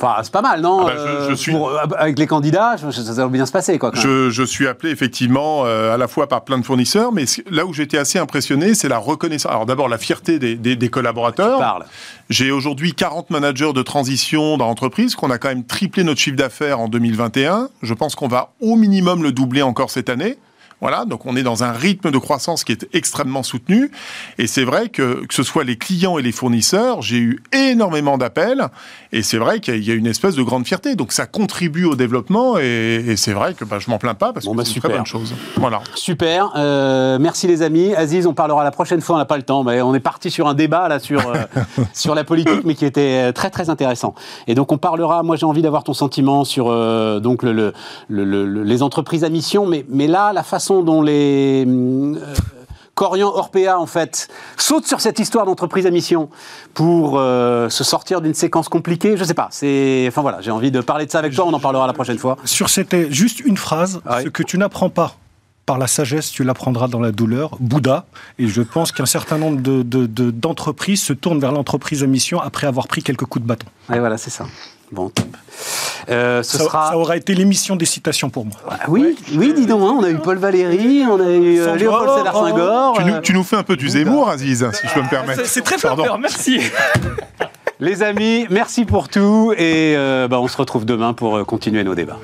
enfin, c'est pas mal, non Ah bah, je- je Euh, suis- pour- avec les candidats, je- ça, va bien se passer, quoi. Je, je suis appelé effectivement euh, à la fois par plein de fournisseurs, mais là où j'étais assez impressionné, c'est la reconnaissance. Alors d'abord la fierté des, des- des collaborateurs. J'ai aujourd'hui 40 managers de transition dans l'entreprise, qu'on a quand même triplé notre chiffre d'affaires en 2021. Je pense qu'on va au minimum le doubler encore cette année. Voilà, donc on est dans un rythme de croissance qui est extrêmement soutenu. Et c'est vrai que, que ce soit les clients et les fournisseurs, j'ai eu énormément d'appels. Et c'est vrai qu'il y a- une espèce de grande fierté. Donc ça contribue au développement. Et, et c'est vrai que bah, je m'en plains pas parce Bon, que bah, c'est une super. très bonne chose. Voilà. Super, euh, merci les amis. Aziz, on parlera la prochaine fois, on n'a pas le temps, mais on est parti sur un débat là sur, euh, *laughs* sur la politique, mais qui était euh, très très intéressant. Et donc on parlera, moi j'ai envie d'avoir ton sentiment sur euh, donc le, le- le- le- les entreprises à mission, mais, mais là, la façon dont les... hum, euh, Corian Orpea, en fait, saute sur cette histoire d'entreprise à mission pour euh, se sortir d'une séquence compliquée. Je sais pas. C'est, enfin voilà, j'ai envie de parler de ça avec toi. On en parlera la prochaine fois. Sur cette, juste une phrase, ce que tu n'apprends pas par la sagesse, tu l'apprendras dans la douleur. Bouddha. Et je pense qu'un certain nombre de- de- de- d'entreprises se tournent vers l'entreprise à mission après avoir pris quelques coups de bâton. Et voilà, c'est ça. Bon, top. Euh, ce Ça, sera. ça aura été l'émission des citations pour moi. Ah oui, oui, dis donc, hein, on a eu Paul Valéry, on a eu euh, Léopold Sédar Senghor. Tu nous, euh, tu nous fais un peu du Zemmour, Aziz, si je peux me permettre. C'est très Pardon. fort, merci. Les amis, merci pour tout et euh, bah, on se retrouve demain pour euh, continuer nos débats.